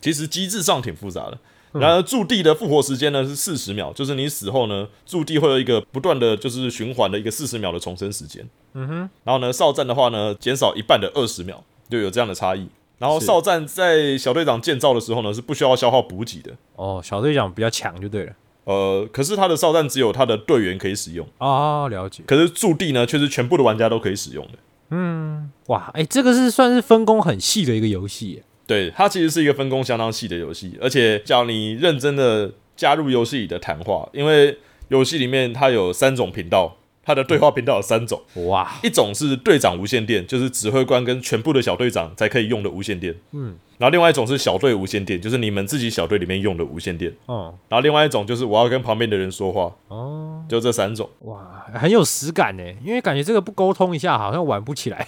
A: 其实机制上挺复杂的。然而驻地的复活时间呢是四十秒，就是你死后呢，驻地会有一个不断的就是循环的一个四十秒的重生时间。嗯哼。然后呢，哨站的话呢，减少一半的二十秒，就有这样的差异。然后
B: 是
A: 哨站在小队长建造的时候呢，是不需要消耗补给的。
B: 哦，小队长比较强就对了。
A: 呃，可是他的哨站只有他的队员可以使用，
B: 哦，了解。
A: 可是驻地呢，却是全部的玩家都可以使用的。
B: 嗯哇，哎、这个是算是分工很细的一个游戏耶。
A: 对，它其实是一个分工相当细的游戏，而且叫你认真的加入游戏里的谈话，因为游戏里面它有三种频道，它的对话频道有三种，
B: 哇，
A: 一种是队长无线电，就是指挥官跟全部的小队长才可以用的无线电，
B: 嗯，
A: 然后另外一种是小队无线电，就是你们自己小队里面用的无线电，
B: 哦，
A: 然后另外一种就是我要跟旁边的人说话，
B: 哦，
A: 就这三种。
B: 哇，很有实感呢，因为感觉这个不沟通一下好像玩不起来。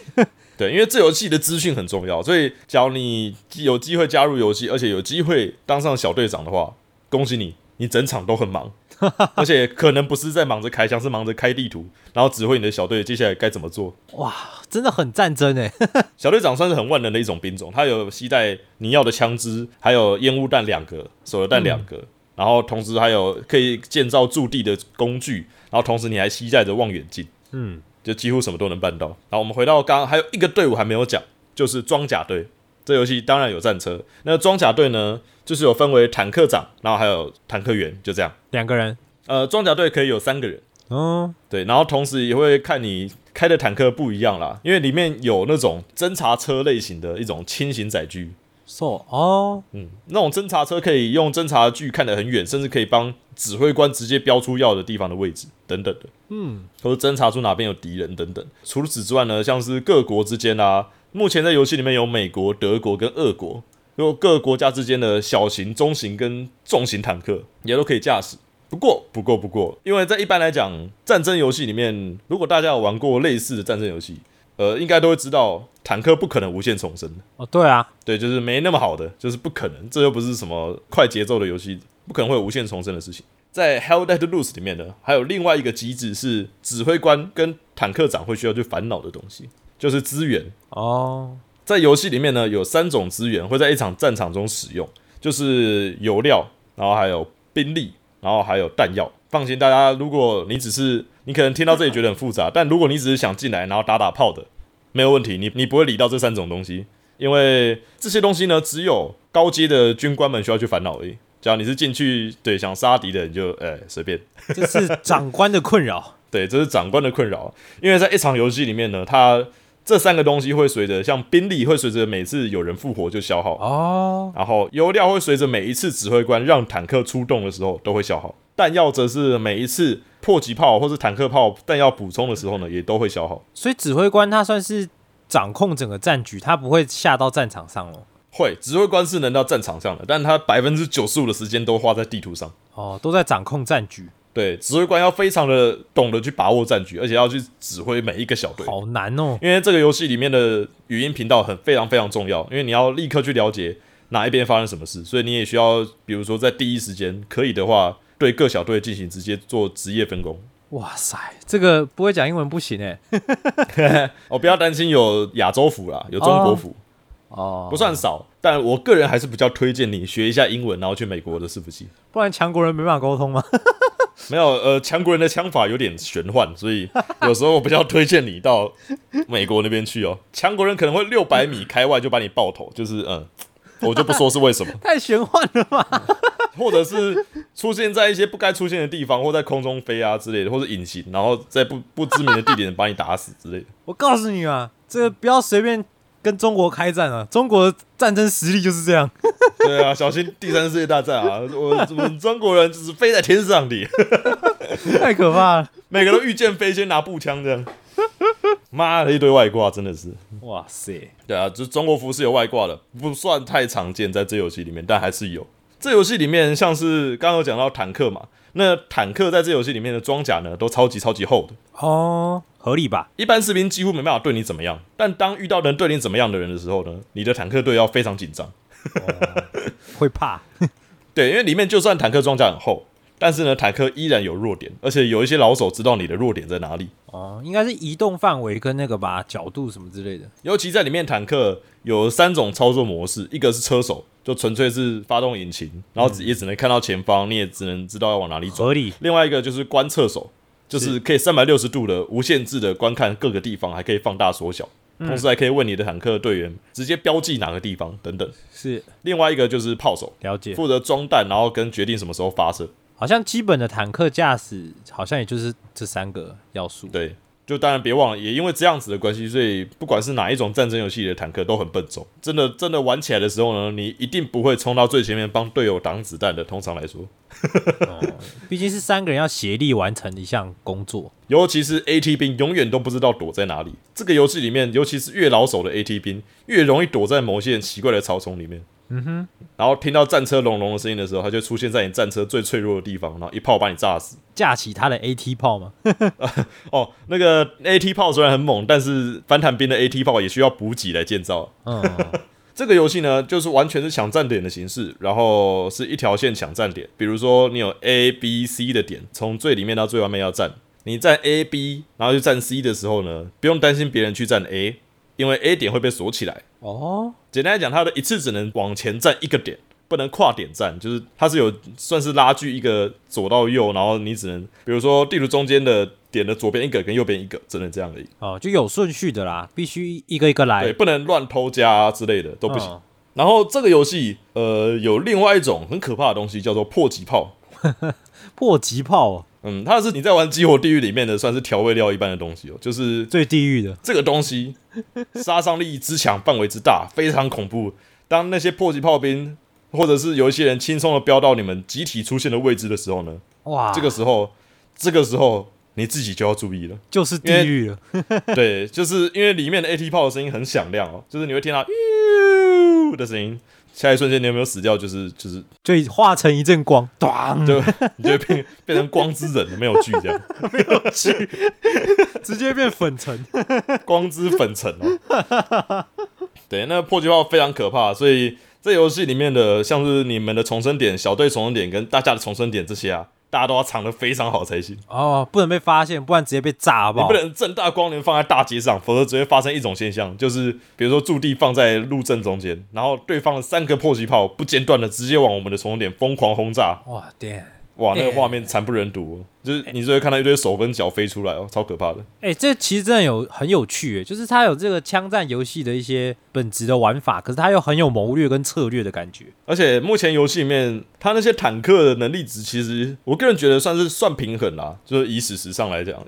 A: 对，因为这游戏的资讯很重要，所以假如你有机会加入游戏，而且有机会当上小队长的话，恭喜你，你整场都很忙，<laughs> 而且可能不是在忙着开枪，是忙着开地图，然后指挥你的小队接下来该怎么做。
B: 哇，真的很战争哎。<laughs>
A: 小队长算是很万能的一种兵种，他有携带你要的枪支，还有烟雾弹两个，手榴弹两个，然后同时还有可以建造驻地的工具，然后同时你还携带着望远镜。
B: 嗯，
A: 就几乎什么都能办到。然后我们回到刚刚还有一个队伍还没有讲，就是装甲队。这游戏当然有战车，那装甲队呢，就是有分为坦克长，然后还有坦克员，就这样。
B: 两个人。
A: 呃，装甲队可以有三个人，
B: 哦，
A: 对，然后同时也会看你开的坦克不一样啦，因为里面有那种侦察车类型的一种轻型载具，
B: so 哦，
A: 嗯，那种侦察车可以用侦察距看得很远，甚至可以帮指挥官直接标出要的地方的位置等等的。
B: 嗯，
A: 或者侦察出哪边有敌人等等。除此之外呢，像是各国之间啊，目前在游戏里面有美国、德国跟俄国，有各国家之间的小型、中型跟重型坦克也都可以驾驶。不过，不过，不过，因为在一般来讲，战争游戏里面，如果大家有玩过类似的战争游戏，呃，应该都会知道，坦克不可能无限重生的。
B: 哦，对啊，
A: 对，就是没那么好的，就是不可能，这又不是什么快节奏的游戏，不可能会有无限重生的事情。在 Hell Let Loose 里面呢，还有另外一个机制是指挥官跟坦克长会需要去烦恼的东西，就是资源。
B: 哦，
A: 在游戏里面呢，有三种资源会在一场战场中使用，就是油料，然后还有兵力，然后还有弹药。放心，大家，如果你只是你可能听到这里觉得很复杂，但如果你只是想进来然后打打炮的，没有问题，你你不会理到这三种东西。因为这些东西呢，只有高阶的军官们需要去烦恼而已。只要你是进去对想杀敌的，你就哎随便。
B: 这是长官的困扰。<laughs>
A: 对，这是长官的困扰，因为在一场游戏里面呢，它这三个东西会随着像兵力会随着每次有人复活就消耗，
B: 哦，
A: 然后油料会随着每一次指挥官让坦克出动的时候都会消耗，弹药则是每一次迫击炮或是坦克炮弹药补充的时候呢也都会消耗。
B: 所以指挥官他算是掌控整个战局，他不会下到战场上哦。
A: 会，指挥官是能到战场上的，但他百分之九十五的时间都花在地图上。
B: 哦，都在掌控战局，
A: 对，指挥官要非常的懂得去把握战局，而且要去指挥每一个小队。
B: 好难哦。
A: 因为这个游戏里面的语音频道很非常非常重要，因为你要立刻去了解哪一边发生什么事，所以你也需要，比如说在第一时间可以的话，对各小队进行直接做职业分工。
B: 哇塞，这个不会讲英文不行哎。<laughs>
A: 哦，不要担心有亚洲服啦，有中国服，
B: 哦，
A: 不算少，但我个人还是比较推荐你学一下英文，然后去美国的伺服器。
B: 不然强国人没办法沟通吗？<laughs>
A: 没有，呃，强国人的枪法有点玄幻，所以 <laughs> 有时候我比较推荐你到美国那边去哦。强国人可能会六百米开外就把你爆头，就是嗯，我就不说是为什么，<laughs>
B: 太玄幻了吧？<laughs>
A: 或者是出现在一些不该出现的地方，或在空中飞啊之类的，或者隐形，然后在不不知名的地点把你打死之类的。<laughs>
B: 我告诉你啊，这个不要随便跟中国开战啊！中国的战争实力就是这样。
A: 对啊，小心第三次世界大战啊！我我们中国人就是飞在天上的，
B: 太可怕了！
A: 每个都御剑飞，先拿步枪这样。<laughs> 妈的，一堆外挂，真的是。
B: 哇塞，
A: 对啊，就是中国服是有外挂的，不算太常见在这游戏里面，但还是有。这游戏里面像是刚刚有讲到坦克嘛，那坦克在这游戏里面的装甲呢，都超级超级厚的，
B: 哦，合理吧？
A: 一般士兵几乎没办法对你怎么样。但当遇到能对你怎么样的人的时候呢，你的坦克队要非常紧张。
B: 会怕。<laughs>
A: 对，因为里面就算坦克装甲很厚，但是呢，坦克依然有弱点，而且有一些老手知道你的弱点在哪里。
B: 哦，应该是移动范围跟那个吧，角度什么之类的。
A: 尤其在里面，坦克有三种操作模式，一个是车手，就纯粹是发动引擎，然后只也只能看到前方，你也只能知道要往哪里走。
B: 合理。
A: 另外一个就是观测手，就是可以三百六十度的无限制的观看各个地方，还可以放大缩小，同时还可以问你的坦克队员直接标记哪个地方等等。
B: 是
A: 另外一个就是炮手，
B: 了解。
A: 负责装弹，然后跟决定什么时候发射。
B: 好像基本的坦克驾驶，好像也就是这三个要素。
A: 对，就当然别忘了，也因为这样子的关系，所以不管是哪一种战争游戏里的坦克都很笨重。真的真的玩起来的时候呢，你一定不会冲到最前面帮队友挡子弹的。通常来说，
B: 毕竟是三个人要协力完成一项工作。<laughs>
A: 尤其是 AT 兵永远都不知道躲在哪里。这个游戏里面，尤其是越老手的 AT 兵，越容易躲在某些奇怪的草丛里面。
B: 嗯哼，
A: 然后听到战车隆隆的声音的时候，它就出现在你战车最脆弱的地方，然后一炮把你炸死。
B: 架起他的 AT 炮吗？<laughs>
A: 哦，那个 AT 炮虽然很猛，但是反坦兵的 AT 炮也需要补给来建造。
B: 嗯，<laughs>
A: 这个游戏呢，就是完全是抢站点的形式，然后是一条线抢站点。比如说，你有 A、B、C 的点，从最里面到最外面要站。你站 A、B，然后去站 C 的时候呢，不用担心别人去站 A，因为 A 点会被锁起来。
B: 哦，
A: 简单来讲，它的一次只能往前站一个点，不能跨点站，就是它是有算是拉锯一个左到右，然后你只能比如说地图中间的点的左边一个跟右边一个，只能这样而已。
B: 哦，就有顺序的啦，必须一个一个来。
A: 对，不能乱偷加、啊、之类的都不行。
B: 嗯
A: 然后这个游戏呃有另外一种很可怕的东西，叫做破击炮。<laughs>
B: 迫击炮哦，
A: 嗯，它是你在玩《激活地狱》里面的算是调味料一般的东西哦，就是
B: 最地狱的。
A: 这个东西杀伤力之强，范围之大，非常恐怖。当那些迫击炮兵或者是有一些人轻松的飙到你们集体出现的位置的时候呢，
B: 哇，
A: 这个时候，这个时候你自己就要注意了。
B: 就是地狱了。
A: 对，就是因为里面的 AT 炮的声音很响亮哦，就是你会听到哟的声音，下一瞬间你有没有死掉？就是就是
B: 就化成一阵光，咣，
A: 对你就会变变成光之人了，没有剧这样，<laughs> 没有剧
B: 直接变粉尘。
A: 光之粉尘哦。对，那破局炮非常可怕，所以这游戏里面的像是你们的重生点、小队重生点跟大家的重生点这些啊，大家都要藏得非常好才行。
B: 哦，不能被发现，不然直接被炸好不好
A: 你不？能正大光明放在大街上，否则只会发生一种现象，就是比如说驻地放在路正中间，然后对方的三个迫击炮不间断的直接往我们的重点疯狂轰炸，
B: 哇，damn，
A: 哇，那个
B: 哎
A: 画面惨不忍睹、哦，就是你就会看到一堆手跟脚飞出来哦，超可怕的。
B: 哎、这其实真的有很有趣，哎，就是它有这个枪战游戏的一些本质的玩法，可是它又很有谋略跟策略的感觉。
A: 而且目前游戏里面，它那些坦克的能力值，其实我个人觉得算是算平衡啦。就是以史实上来讲，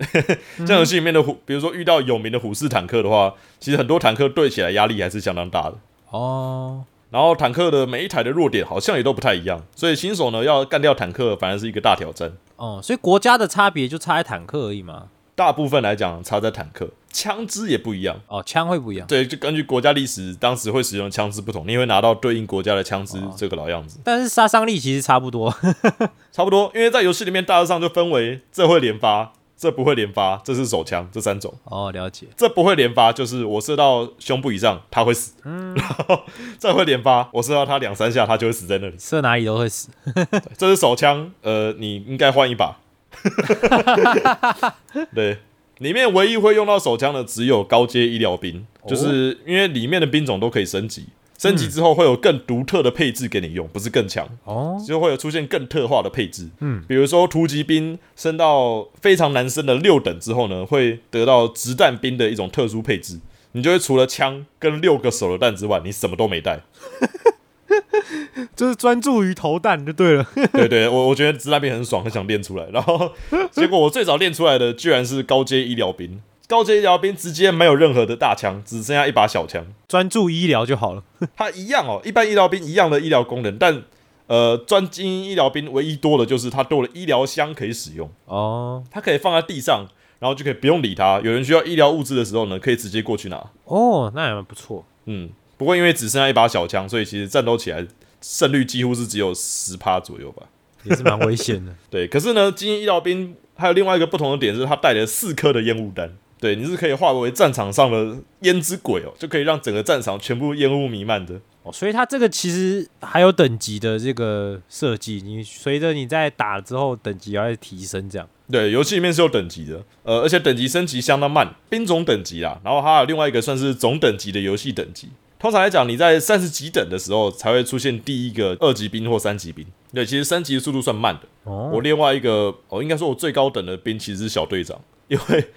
A: 这样游戏里面的虎，比如说遇到有名的虎式坦克的话，其实很多坦克对起来压力还是相当大的。
B: 哦，
A: 然后坦克的每一台的弱点好像也都不太一样，所以新手呢要干掉坦克反而是一个大挑战。
B: 哦，所以国家的差别就差在坦克而已嘛。
A: 大部分来讲差在坦克，枪支也不一样。
B: 哦，枪会不一样，
A: 对，就根据国家历史，当时会使用的枪支不同，你也会拿到对应国家的枪支这个老样子。
B: 但是杀伤力其实差不多。<laughs>
A: 差不多，因为在游戏里面大致上就分为这会连发，这不会连发，这是手枪这三种。
B: 哦，了解。
A: 这不会连发就是我射到胸部以上他会死，然后这会连发，我射到他两三下他就会死在那里。
B: 射哪里都会死。<laughs>
A: 这是手枪，呃，你应该换一把。<laughs> 对，里面唯一会用到手枪的只有高阶医疗兵，就是因为里面的兵种都可以升级，升级之后会有更独特的配置给你用，不是更强。
B: 哦，
A: 就会有出现更特化的配置。嗯，比如说突击兵升到非常难升的六等之后呢，会得到直弹兵的一种特殊配置。你就会除了枪跟六个手榴弹之外，你什么都没带。<laughs>
B: 就是专注于投弹就对了。<laughs>
A: 对对，我我觉得直弹兵很爽，很想练出来。然后结果我最早练出来的居然是高阶医疗兵。高阶医疗兵直接没有任何的大枪，只剩下一把小枪。
B: 专注医疗就好了。<laughs>
A: 它一样哦，一般医疗兵一样的医疗功能，但呃，专精英医疗兵唯一多的就是它多了医疗箱可以使用。
B: 哦
A: 它可以放在地上，然后就可以不用理它。有人需要医疗物资的时候呢，可以直接过去拿。
B: 哦，那也蛮不错。
A: 嗯，不过因为只剩下一把小枪，所以其实战斗起来胜率几乎是只有十趴左右吧。
B: 也是蛮危险的。<laughs>
A: 对，可是呢，精英医疗兵还有另外一个不同的点是，他带了四颗的烟雾弹。对，你是可以化为战场上的烟之鬼哦，就可以让整个战场全部烟雾弥漫的。
B: 哦，所以它这个其实还有等级的这个设计，你随着你在打之后等级要提升，这样。
A: 对，游戏里面是有等级的，呃，而且等级升级相当慢，兵种等级啦，然后还有另外一个算是总等级的游戏等级。通常来讲，你在三十几等的时候才会出现第一个二级兵或三级兵。对，其实升级的速度算慢的。
B: 哦
A: 我另外一个，哦，应该说我最高等的兵其实是小队长，因 <laughs> 为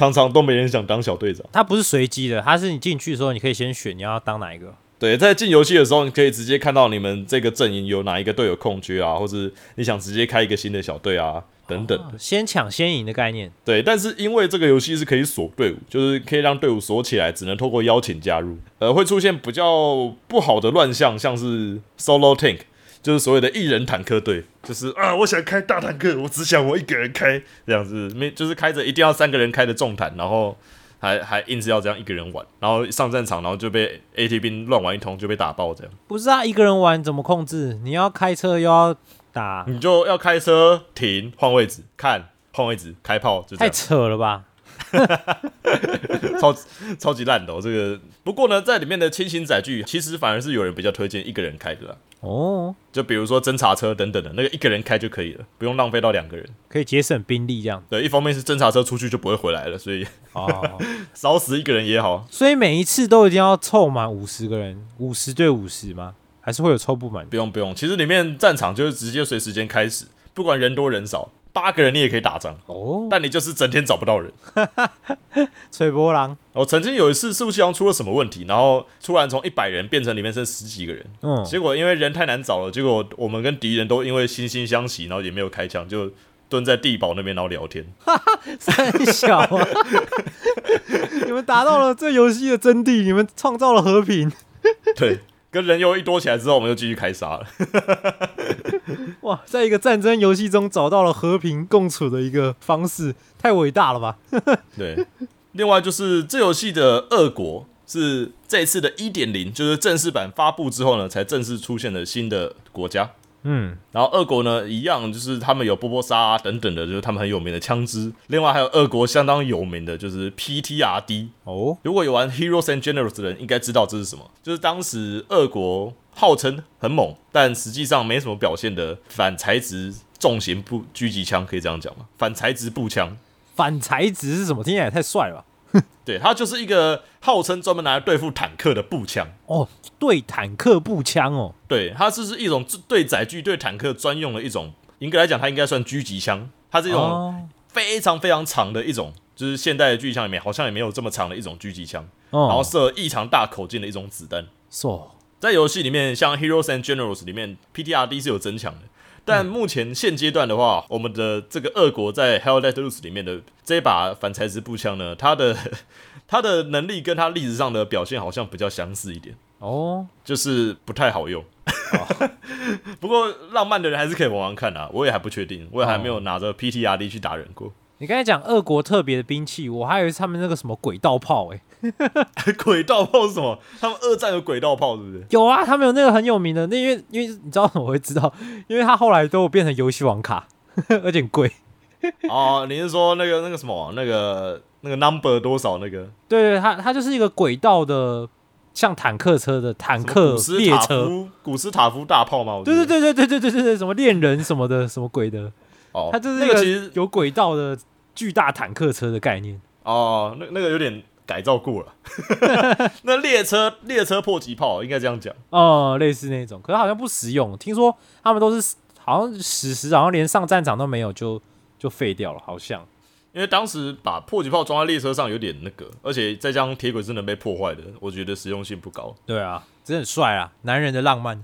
A: 常常都没人想当小队长。
B: 它不是随机的，它是你进去的时候，你可以先选你要当哪一个。
A: 对，在进游戏的时候，你可以直接看到你们这个阵营有哪一个队友空缺啊，或者你想直接开一个新的小队啊，等等。
B: 哦 <laughs> 先抢先赢的概念。
A: 对，但是因为这个游戏是可以锁队伍，就是可以让队伍锁起来，只能透过邀请加入。呃，会出现比较不好的乱象，像是 solo tank，就是所谓的一人坦克队，就是
C: 啊，我想开大坦克，我只想我一个人开。
A: 这样子，没就是开着一定要三个人开的重坦，然后还还硬是要这样一个人玩，然后上战场，然后就被 AT 兵乱玩一通就被打爆，这样
B: 不是啊，一个人玩怎么控制？你要开车又要打，
A: 你就要开车停换位置看换位置开炮，就这
B: 太。扯了吧？<laughs>
A: 超超级烂的、哦、这个。不过呢，在里面的轻型载具，其实反而是有人比较推荐一个人开的啦。
B: 哦，
A: 就比如说侦察车等等的，那个一个人开就可以了，不用浪费到两个人。
B: 可以节省兵力这样。
A: 对，一方面是侦察车出去就不会回来了，所以
B: 哦，<laughs>
A: 少死一个人也好。
B: 所以每一次都一定要凑满五十个人，五十对五十吗？还是会有凑不满？
A: 不用不用，其实里面战场就是直接随时间开始，不管人多人少，八个人你也可以打仗，
B: 哦，
A: 但你就是整天找不到人。<laughs>
B: 吹波浪，
A: 我曾经有一次伺服器好像出了什么问题，然后突然从一百人变成里面剩十几个人，
B: 嗯，
A: 结果因为人太难找了，结果我们跟敌人都因为惺惺相惜，然后也没有开枪，就蹲在地堡那边然后聊天。<laughs>
B: 三小啊！<laughs> 你们达到了这游戏的真谛，你们创造了和平。
A: 对，跟人又一多起来之后，我们就继续开杀了。<laughs>
B: 哇，在一个战争游戏中找到了和平共处的一个方式，太伟大了吧？<laughs>
A: 对，另外就是这游戏的恶国是这一次的一点零，就是正式版发布之后呢，才正式出现了新的国家。
B: 嗯，
A: 然后俄国呢，一样就是他们有波波沙、啊、等等的，就是他们很有名的枪支。另外还有俄国相当有名的就是 PTRD。
B: 哦，
A: 如果有玩 Heroes and Generals 的人，应该知道这是什么，就是当时俄国号称很猛，但实际上没什么表现的反材质重型步狙击枪，可以这样讲吗？反材质步枪。
B: 反材质是什么？听起来也太帅了吧？<laughs>
A: 对，它就是一个号称专门拿来对付坦克的步枪。
B: 哦，对坦克步枪哦，
A: 对，它这是一种对载具、对坦克专用的一种严格来讲，它应该算狙击枪，它是一种
B: 哦
A: 非常非常长的一种，就是现代的狙击枪里面好像也没有这么长的一种狙击枪，然后
B: 哦，
A: 射异常大口径的一种子弹。
B: so
A: 在游戏里面，像 Heroes and Generals 里面，PTRD 是有增强的。但目前现阶段的话，我们的这个俄国在 Hell Let Loose 里面的这一把反材质步枪呢，它的 <laughs> 它的能力跟它历史上的表现好像比较相似一点，
B: 哦，
A: 就是不太好用。<laughs> 不过浪漫的人还是可以玩玩看啊，我也还不确定，我也还没有拿着 PTRD 去打人过。
B: 你刚才讲俄国特别的兵器，我还以为是他们那个什么轨道炮、欸，<laughs>
A: 轨道炮是什么？他们二战有轨道炮是不是？
B: 有啊，他们有那个很有名的，那因为因为你知道怎么会知道，因为他后来都变成游戏王卡，有点贵。
A: 哦，你是说那个那个什么那个那个 number 多少那个？
B: 对对，它它就是一个轨道的，像坦克车的坦克列车。
A: 夫古斯塔夫大炮吗？
B: 对对对对对对对对对，什么恋人什么的，什么鬼的，
A: 哦，
B: 它就是
A: 那个其实
B: 有轨道的巨大坦克车的概念。
A: 哦，那那个有点改造过了。<laughs> 那列车列车迫击炮应该这样讲，
B: 哦、类似那种，可是好像不实用。听说他们都是好像史实，好像连上战场都没有，就就废掉了，好像。
A: 因为当时把迫击炮装在列车上有点那个，而且再加上铁轨是能被破坏的，我觉得实用性不高。
B: 对啊，真的很帅啊，男人的浪漫。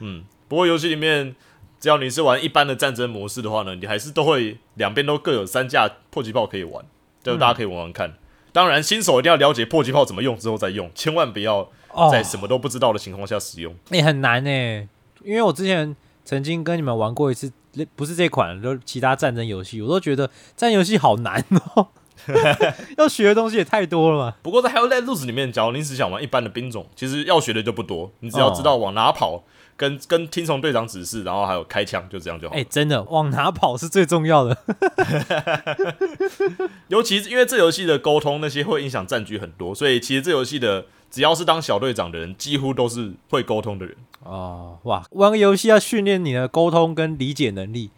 A: 嗯，不过游戏里面只要你是玩一般的战争模式的话呢，你还是都会两边都各有三架迫击炮可以玩，就大家可以玩玩看。当然，新手一定要了解迫击炮怎么用之后再用，千万不要
B: 哦，
A: 在什么都不知道的情况下使用。
B: 也、很难呢、因为我之前曾经跟你们玩过一次，不是这款，就其他战争游戏，我都觉得战争游戏好难哦，<laughs> 要学的东西也太多了嘛。
A: 不过在 Hell Let Loose 里面，假如你只想玩一般的兵种，其实要学的就不多，你只要知道往哪跑，跟跟听从队长指示，然后还有开枪，就这样就好
B: 哎、
A: 了。
B: 真的往哪跑是最重要的。<laughs>
A: 尤其是因为这游戏的沟通那些会影响战局很多，所以其实这游戏的只要是当小队长的人，几乎都是会沟通的人。
B: 哦，哇，玩个游戏要训练你的沟通跟理解能力。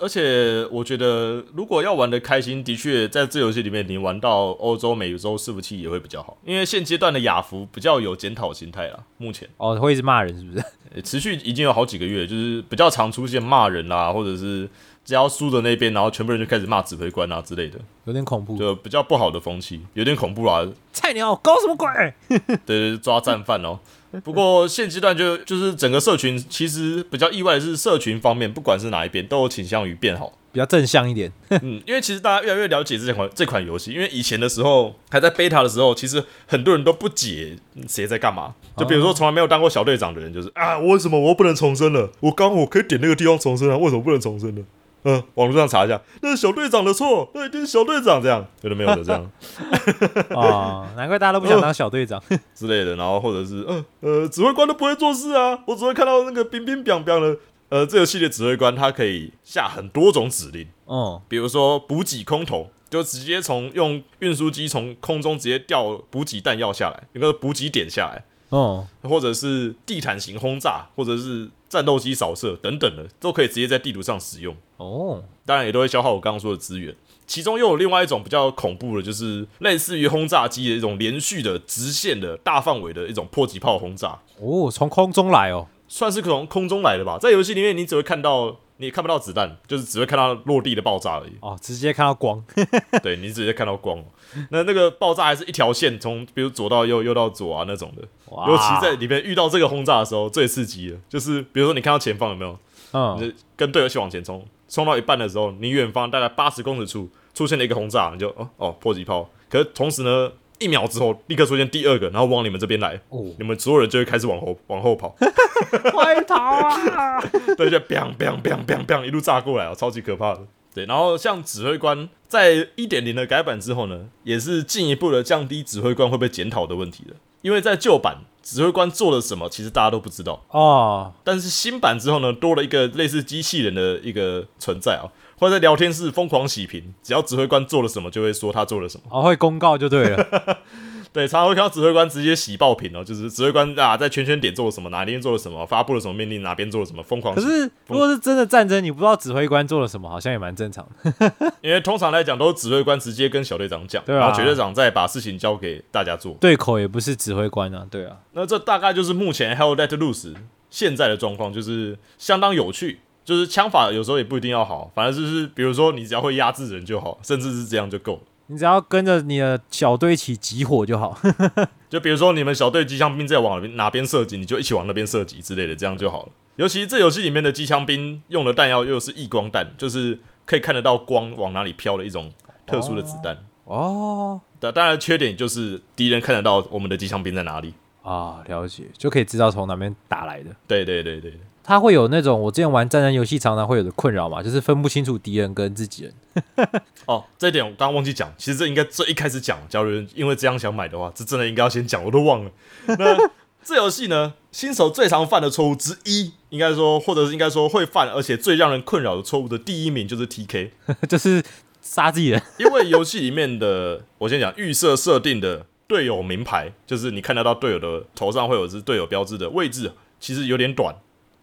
A: 而且我觉得，如果要玩的开心，的确在这游戏里面，你玩到欧洲、美洲伺服器也会比较好，因为现阶段的雅服比较有检讨心态啦。目前、
B: 哦，会一直骂人是不是？
A: 呃 <laughs> 持续已经有好几个月，就是比较常出现骂人啦，或者是只要输的那边，然后全部人就开始骂指挥官啊之类的，
B: 有点恐怖。
A: 就比较不好的风气，有点恐怖啊。
B: 菜鸟搞什么鬼？<laughs>
A: 对对，抓战犯哦。不过现阶段就就是整个社群，其实比较意外的是，社群方面不管是哪一边，都有倾向于变好。
B: 比较正向一点。<laughs>
A: 嗯，因为其实大家越来越了解这款这款游戏，因为以前的时候还在 beta 的时候，其实很多人都不解谁在干嘛。就比如说从来没有当过小队长的人，就是啊，我为什么我不能重生了？我刚我可以点那个地方重生啊，为什么不能重生呢？嗯，网络上查一下，那是小队长的错，那一定是小队长这样，有的没有的这样 <laughs>
B: 哦，难怪大家都不想当小队长。<laughs>
A: 之类的，然后或者是呃呃，指挥官都不会做事啊，我只会看到那个冰冰冰冰的。呃，这个系列指挥官他可以下很多种指令，
B: 哦，
A: 比如说补给空投，就直接从用运输机从空中直接掉补给弹药下来，一个补给点下来，
B: 哦，
A: 或者是地毯型轰炸，或者是战斗机扫射等等的，都可以直接在地图上使用。
B: 哦，
A: 当然也都会消耗我刚刚说的资源。其中又有另外一种比较恐怖的，就是类似于轰炸机的一种连续的、直线的大范围的一种迫击炮轰炸，
B: 哦，从空中来哦。
A: 算是从空中来的吧。在游戏里面，你只会看到，你看不到子弹，就是只会看到落地的爆炸而已。
B: 哦，直接看到光。<laughs>
A: 对你直接看到光，那那个爆炸还是一条线，从比如左到右，右到左啊那种的。
B: 哇
A: 尤其在里面遇到这个轰炸的时候，最刺激了。就是比如说你看到前方有没有，
B: 嗯，
A: 你就跟队友一起往前冲，冲到一半的时候，你远方大概八十公尺处出现了一个轰炸，你就哦哦迫击炮。可是同时呢，一秒之后立刻出现第二个，然后往你们这边来，
B: 哦，
A: 你们所有人就会开始往后往后跑，<laughs>
B: 快逃啊！<laughs>
A: 对，就 biang biang biang biang biang 一路炸过来哦，超级可怕的。对，然后像指挥官在一点零的改版之后呢，也是进一步的降低指挥官会被检讨的问题了。因为在旧版指挥官做了什么，其实大家都不知道。
B: 啊，
A: 但是新版之后呢，多了一个类似机器人的一个存在啊，或者在聊天室疯狂洗屏，只要指挥官做了什么，就会说他做了什么。
B: 哦，会公告就对了。<laughs>
A: 对，常常会看到指挥官直接洗爆屏哦，就是指挥官啊在圈圈点做了什么，哪边做了什么，发布了什么命令，哪边做了什么，疯狂。
B: 可是如果是真的战争，你不知道指挥官做了什么，好像也蛮正常的。<laughs>
A: 因为通常来讲都是指挥官直接跟小队长讲，
B: 对啊
A: 然后小队长再把事情交给大家做。
B: 对口也不是指挥官啊，对啊。
A: 那这大概就是目前 Hell Let Loose 现在的状况，就是相当有趣，就是枪法有时候也不一定要好，反正就是比如说你只要会压制人就好，甚至是这样就够了。
B: 你只要跟着你的小队一起集火就好。<laughs>
A: 就比如说你们小队机枪兵在往哪边射击，你就一起往那边射击之类的，这样就好了。尤其这游戏里面的机枪兵用的弹药又是异光弹，就是可以看得到光往哪里飘的一种特殊的子弹。
B: 哦
A: 但当然缺点就是敌人看得到我们的机枪兵在哪里。
B: 啊，了解，就可以知道从哪边打来的。
A: 对对对对，
B: 他会有那种我之前玩战争游戏常常会有的困扰嘛，就是分不清楚敌人跟自己人。<laughs>
A: 哦，这一点我刚刚忘记讲，其实这应该最一开始讲。假如因为这样想买的话，这真的应该要先讲，我都忘了。那 <laughs> 这游戏呢，新手最常犯的错误之一，应该说，或者是应该说会犯，而且最让人困扰的错误的第一名就是 TK。<laughs>
B: 就是杀自己人。
A: 因为游戏里面的，我先讲预设设定的队友名牌，就是你看得到队友的头上会有只队友标志的位置，其实有点短，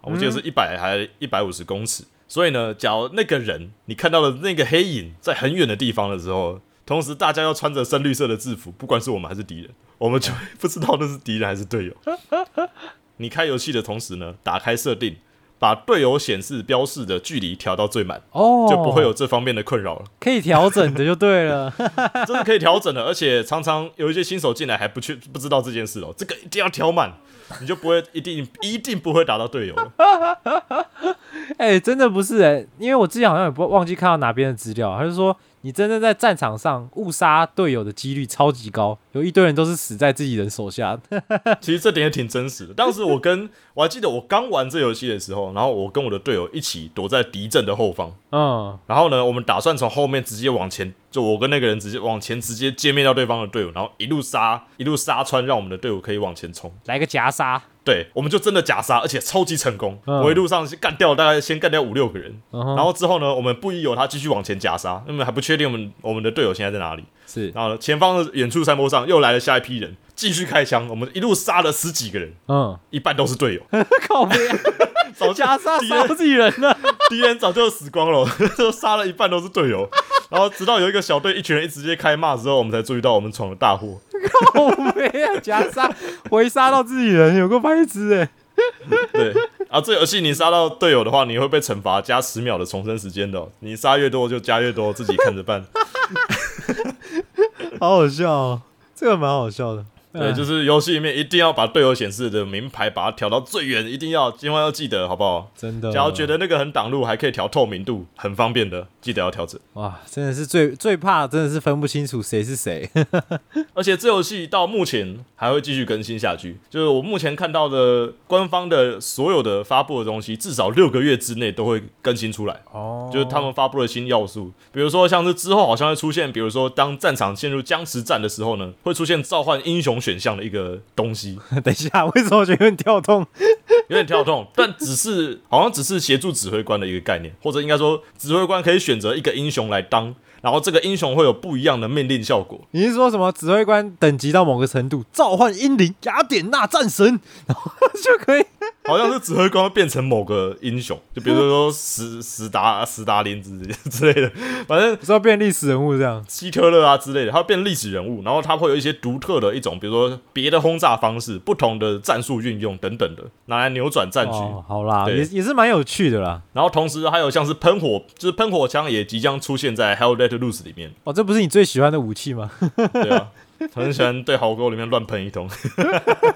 A: 我记得是一百还一百五十公尺。所以呢，假如那个人你看到的那个黑影在很远的地方的时候，同时大家要穿着深绿色的制服，不管是我们还是敌人，我们就 <laughs> 不知道那是敌人还是队友。<laughs> 你开游戏的同时呢，打开设定，把队友显示标示的距离调到最满，
B: 哦，
A: 就不会有这方面的困扰了。
B: 可以调整的就对了。<laughs>
A: 真的可以调整的，而且常常有一些新手进来还不去不知道这件事哦，这个一定要调满，你就不会一定一定不会打到队友了。<laughs>
B: 哎、真的不是哎、因为我之前好像也不忘记看到哪边的资料，他就说你真正在战场上误杀队友的几率超级高，有一堆人都是死在自己人手下。<laughs>
A: 其实这点也挺真实的。当时我跟我还记得我刚玩这游戏的时候，然后我跟我的队友一起躲在敌阵的后方，
B: 嗯，
A: 然后呢，我们打算从后面直接往前，就我跟那个人直接往前直接歼灭掉对方的队友，然后一路杀一路杀穿，让我们的队伍可以往前冲。
B: 来个夹杀，
A: 对，我们就真的假杀，而且超级成功。
B: 嗯
A: 我一路上是干掉了大概先干掉五六个人，
B: 嗯
A: 然后之后呢，我们不疑有他继续往前假杀，因为还不确定我们我们的队友现在在哪里。
B: 是，
A: 然后，前方的远处山坡上又来了下一批人，继续开枪，我们一路杀了十几个人，
B: 嗯，
A: 一半都是队友，<laughs>
B: 靠背，<laughs>
A: 早就
B: 夹杀
A: 敌人
B: 杀自己人了。<laughs>
A: 敌人早就死光了，就杀了一半都是队友。然后直到有一个小队一群人一直接开骂之后，我们才注意到我们闯了大祸。
B: 靠没啊，夹杀，回杀到自己人，有个白痴哎。<laughs>
A: 对，啊，这游戏你杀到队友的话，你会被惩罚加十秒的重生时间的哦、你杀越多就加越多，自己看着办。<laughs>
B: 好好笑哦，这个蛮好笑的。
A: 对，就是游戏里面一定要把队友显示的名牌把它调到最远，一定要千万要记得，好不好？
B: 真的。
A: 假如觉得那个很挡路，还可以调透明度，很方便的，记得要调整。
B: 哇，真的是最最怕，真的是分不清楚谁是谁。<laughs>
A: 而且这游戏到目前还会继续更新下去，就是我目前看到的官方的所有的发布的东西，至少六个月之内都会更新出来。
B: 哦
A: 就是他们发布了新要素，比如说像是之后好像会出现，比如说当战场陷入僵持战的时候呢，会出现召唤英雄选项的一个东西，<laughs>
B: 等一下，为什么我觉得有点跳动？<laughs>
A: 有点跳动，但只是好像只是协助指挥官的一个概念，或者应该说指挥官可以选择一个英雄来当，然后这个英雄会有不一样的命令效果。
B: 你是说什么指挥官等级到某个程度，召唤英灵雅典娜战神，然后就可以？<laughs>
A: 好像是指挥官会变成某个英雄，就比如说史史达史达林之之类的，<laughs> 反正
B: 是要变历史人物这样？
A: 希特勒啊之类的，他会变历史人物，然后他会有一些独特的一种，比如说别的轰炸方式、不同的战术运用等等的，拿来扭转战局。
B: 哦，好啦，
A: 对
B: 也也是蛮有趣的啦。
A: 然后同时还有像是喷火，就是喷火枪也即将出现在《Hell Let Loose》里面。
B: 哦，这不是你最喜欢的武器吗？<laughs>
A: 对啊，很喜欢对壕沟里面乱喷一通。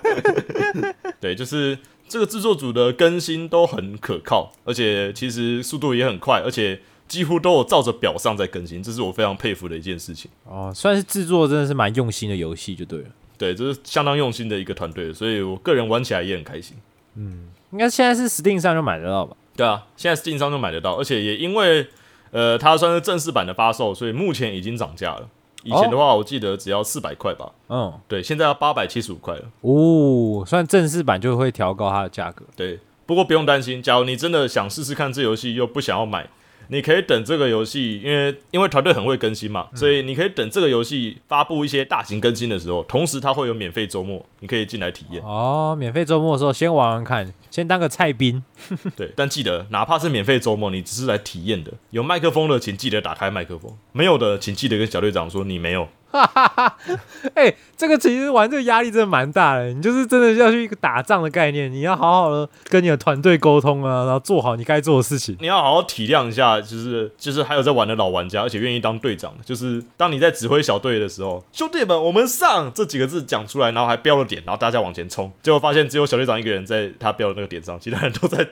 A: <laughs> 对，就是这个制作组的更新都很可靠，而且其实速度也很快，而且几乎都有照着表上在更新，这是我非常佩服的一件事情。
B: 哦，算是制作真的是蛮用心的游戏就对了。
A: 对，这是相当用心的一个团队，所以我个人玩起来也很开心。
B: 嗯应该现在是 Steam 上就买得到吧？
A: 对啊，现在 Steam 上就买得到，而且也因为呃它算是正式版的发售，所以目前已经涨价了。以前的话，我记得只要四百块吧，
B: 嗯，
A: 对，现在要八百七十五块了。
B: 哦，算正式版就会调高它的价格。
A: 对，不过不用担心，假如你真的想试试看这游戏又不想要买，你可以等这个游戏，因为因为团队很会更新嘛，所以你可以等这个游戏发布一些大型更新的时候，同时它会有免费周末，你可以进来体验。
B: 哦，免费周末的时候先玩玩看，先当个菜兵。<laughs>
A: 对，但记得哪怕是免费周末，你只是来体验的，有麦克风的请记得打开麦克风，没有的请记得跟小队长说你没有。<laughs>
B: 哎、这个其实玩这个压力真的蛮大的，你就是真的要去一个打仗的概念，你要好好的跟你的团队沟通啊，然后做好你该做的事情。
A: 你要好好体谅一下，就是就是还有在玩的老玩家，而且愿意当队长的，就是当你在指挥小队的时候，兄弟们，我们上这几个字讲出来，然后还标了点，然后大家往前冲，结果发现只有小队长一个人在他标的那个点上，其他人都在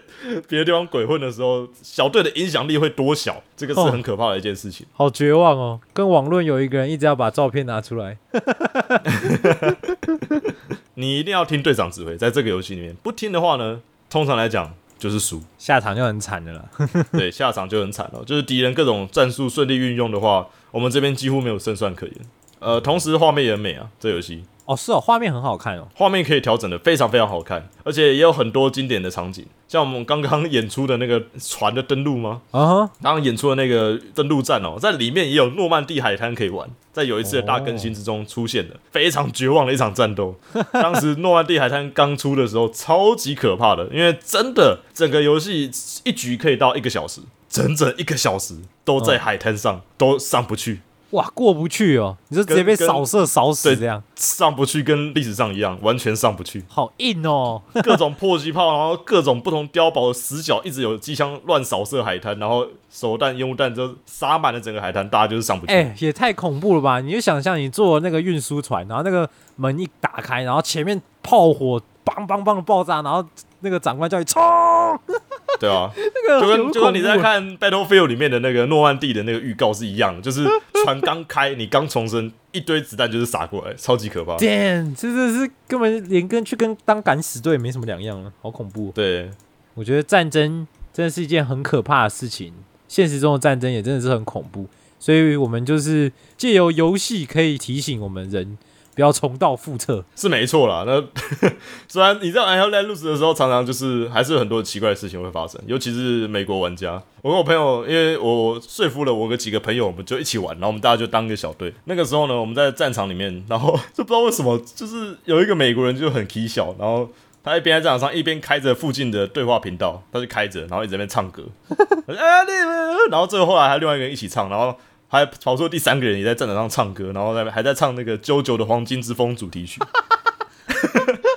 A: 别的地方鬼混的时候，小队的影响力会多小？这个是很可怕的一件事情。
B: 好绝望哦！跟网论有一个人一直要把照片拿出来，<laughs>
A: 你一定要听队长指挥，在这个游戏里面，不听的话呢，通常来讲就是输。
B: 下场就很惨的了。<laughs>
A: 对，下场就很惨了。就是敌人各种战术顺利运用的话，我们这边几乎没有胜算可言。呃，同时画面也很美啊，这游戏
B: 哦，是哦，画面很好看哦。
A: 画面可以调整的非常非常好看，而且也有很多经典的场景，像我们刚刚演出的那个船的登陆吗？
B: 啊哈，
A: 刚刚演出的那个登陆战哦，在里面也有诺曼底海滩可以玩，在有一次的大更新之中出现的，非常绝望的一场战斗。<laughs> 当时诺曼底海滩刚出的时候，超级可怕的，因为真的整个游戏一局可以到一个小时，整整一个小时都在海滩上，都上不去，
B: 哇，过不去哦，你就直接被
A: 跟
B: 扫射扫死
A: 对
B: 这样，
A: 上不去，跟历史上一样，完全上不去。
B: 好硬哦。<laughs>
A: 各种迫击炮，然后各种不同碉堡的死角，一直有机枪乱扫射海滩，然后手弹、烟雾弹就撒满了整个海滩，大家就是上不去。
B: 哎、也太恐怖了吧！你就想象你坐那个运输船，然后那个门一打开，然后前面炮火梆梆梆的爆炸，然后那个长官叫你冲，<laughs>
A: 对啊，<laughs>
B: 那个
A: 就跟就跟你在看 Battlefield 里面的那个诺曼底的那个预告是一样的，就是船刚开，你刚重生，一堆子弹就是洒过来，超级可怕。
B: Damn，这真的是根本连跟去跟当敢死队没什么两样了，好恐怖哦。
A: 对，
B: 我觉得战争真的是一件很可怕的事情，现实中的战争也真的是很恐怖，所以我们就是借由游戏可以提醒我们人不要重蹈覆辙。
A: 是没错啦。那 <laughs> 虽然你在玩 Hell Let Loose 的时候，常常就是还是有很多奇怪的事情会发生，尤其是美国玩家。我跟我朋友，因为我说服了我个几个朋友，我们就一起玩，然后我们大家就当一个小队。那个时候呢，我们在战场里面，然后 <laughs> 就不知道为什么，就是有一个美国人就很 k 小，然后。他一边在战场上，一边开着附近的对话频道，他就开着，然后一直在那边唱歌。<laughs> 哎，你，然后最后后来还另外一个人一起唱，然后还跑出第三个人也在战场上唱歌，然后在还在唱那个《啾啾的黄金之风》主题曲。<laughs>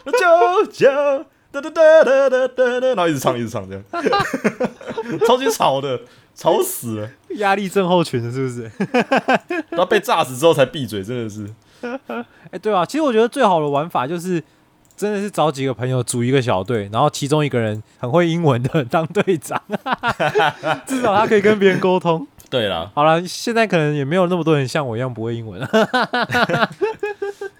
A: 啾啾哒哒哒哒哒哒哒，然后一直唱一直唱这样，<laughs> 超级吵的，吵死了。
B: 压力症候群是不是？<laughs>
A: 然后被炸死之后才闭嘴，真的是。
B: 哎、对啊，其实我觉得最好的玩法就是，真的是找几个朋友组一个小队，然后其中一个人很会英文的当队长，至少他可以跟别人沟通。
A: 对啦，
B: 好了，现在可能也没有那么多人像我一样不会英文。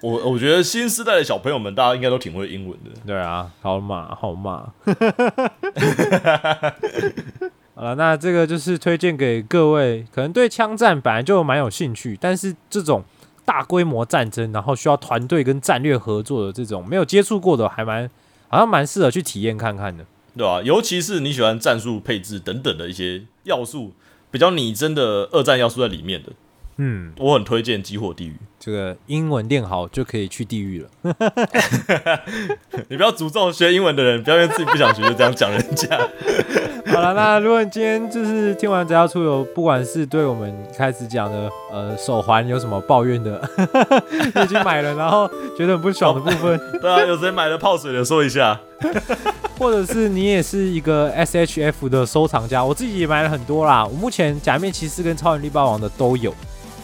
A: 我我觉得新时代的小朋友们，大家应该都挺会英文的。
B: 对啊，好嘛，好嘛。<laughs> 好了，那这个就是推荐给各位，可能对枪战本来就蛮有兴趣，但是这种大规模战争，然后需要团队跟战略合作的这种没有接触过的，还蛮好像蛮适合去体验看看的。
A: 对吧、尤其是你喜欢战术配置等等的一些要素，比较拟真的二战要素在里面的，
B: 嗯，
A: 我很推荐《激火地狱
B: 这个英文练好就可以去地狱了。<laughs>》。
A: 你不要诅咒学英文的人，不要因为自己不想学就这样讲人家。<laughs>
B: 好了，那如果你今天就是听完《只要出游》，不管是对我们一开始讲的呃手环有什么抱怨的，<laughs> 已经买了，然后觉得很不爽的部分，
A: 对啊，有谁买了泡水的说一下。
B: 或者是你也是一个 SHF 的收藏家，我自己也买了很多啦。我目前假面骑士跟超人力霸王的都有，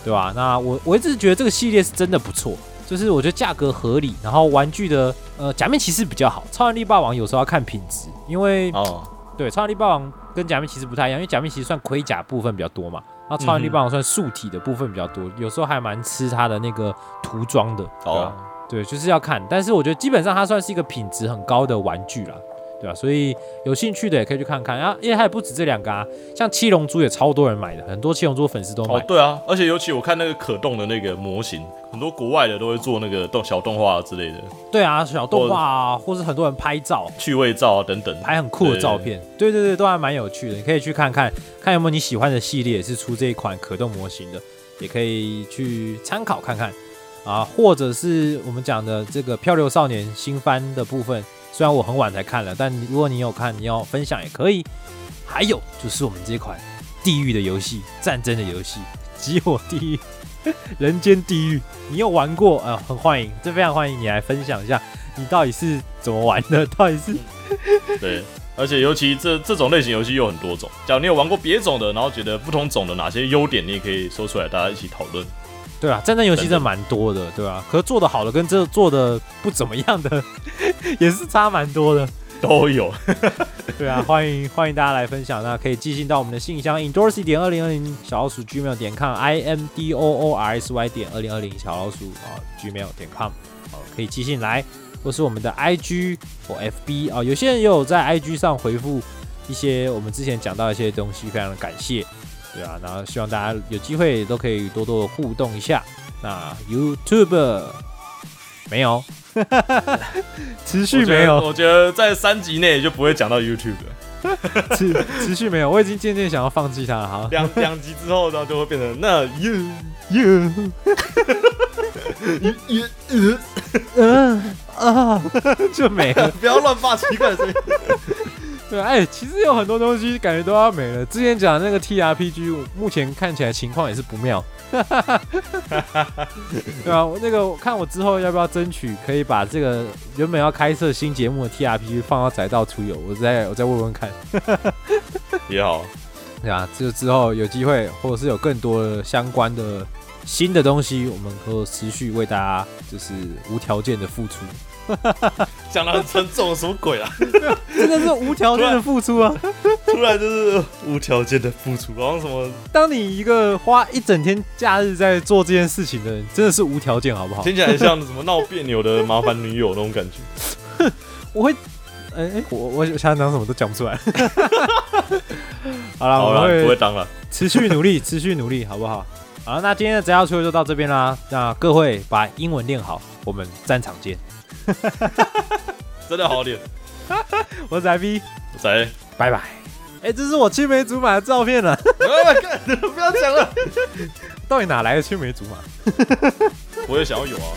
B: 对吧？那我我一直觉得这个系列是真的不错，就是我觉得价格合理，然后玩具的呃假面骑士比较好，超能力霸王有时候要看品质，因为
A: 哦，
B: 对，超能力霸王跟假面骑士不太一样，因为假面骑士算盔甲部分比较多嘛，然后超能力霸王算素体的部分比较多，有时候还蛮吃它的那个涂装的。对
A: 哦
B: 对，就是要看，但是我觉得基本上它算是一个品质很高的玩具啦，对吧、所以有兴趣的也可以去看看啊，因为它也不止这两个啊，像七龙珠也超多人买的，很多七龙珠粉丝都买。
A: 哦，对啊，而且尤其我看那个可动的那个模型，很多国外的都会做那个动小动画之类的
B: 对啊，小动画啊，或是很多人拍照。
A: 趣味照啊等等。
B: 拍很酷的照片，对对对，都还蛮有趣的，你可以去看看，看有没有你喜欢的系列是出这一款可动模型的，也可以去参考看看啊，或者是我们讲的这个《漂流少年》新番的部分，虽然我很晚才看了，但如果你有看，你要分享也可以。还有就是我们这款地狱的游戏，战争的游戏《极火地狱》，人间地狱，你有玩过？呃，很欢迎，这非常欢迎你来分享一下，你到底是怎么玩的？到底是 <laughs>
A: 对，而且尤其这这种类型游戏有很多种，假如你有玩过别种的，然后觉得不同种的哪些优点，你也可以说出来，大家一起讨论。
B: 对啊，战争游戏真的。蛮多的，对啊，可是做的好的跟这做的不怎么样的 <laughs> 也是差蛮多的。
A: 都有，
B: 对啊，欢迎欢迎大家来分享，那可以寄信到我们的信箱 endorsy 点二零二零小老鼠 gmail 点 com i m d o o r s y 点二零二零小老鼠啊 gmail 点 com 好，可以寄信来，或是我们的 i g 或 f b 啊，有些人也有在 i g 上回复一些我们之前讲到一些东西，非常的感谢，对啊，然后希望大家有机会都可以多多的互动一下。那 YouTube 没有。<laughs> 持续没有，
A: 我觉得在三集内就不会讲到 YouTube
B: 了。<laughs> 持持续没有，我已经渐渐想要放弃它了。好，
A: 两两集之后呢，就会变成那
B: you you you <laughs> you 嗯啊，就没了。
A: 不要乱发奇怪的声音。
B: 对，哎，其实有很多东西感觉都要没了。之前讲那个 TRPG，目前看起来情况也是不妙。<laughs> 对啊，我那个看我之后要不要争取可以把这个原本要开设新节目的 TRPG 放到宅道出游，我再我再问问看。<laughs>
A: 也好，
B: 对啊，就之后有机会或者是有更多的相关的新的东西，我们可以持续为大家就是无条件的付出。
A: 讲的很沉重，什么鬼啊？<laughs>
B: 真的是无条件的付出啊！<laughs>
A: 突然就是无条件的付出，然后什么？
B: 当你一个花一整天假日在做这件事情的人，真的是无条件，好不好？
A: 听起来像什么闹别扭的麻烦女友那种感觉。<laughs>
B: 我会，哎哎，我我想讲什么都讲不出来。好了，我会
A: 不会当了，
B: 持续努力，持续努力，好不好？好，那今天的摘要出就到这边啦。那各位把英文练好，我们战场见。<laughs>
A: 真的好脸，<laughs>
B: 我是仔 B，
A: 仔，
B: 拜拜。哎，这是我青梅竹马的照片了。
A: 不要讲了，<laughs>
B: 到底哪来的青梅竹马？
A: 我也想要有啊。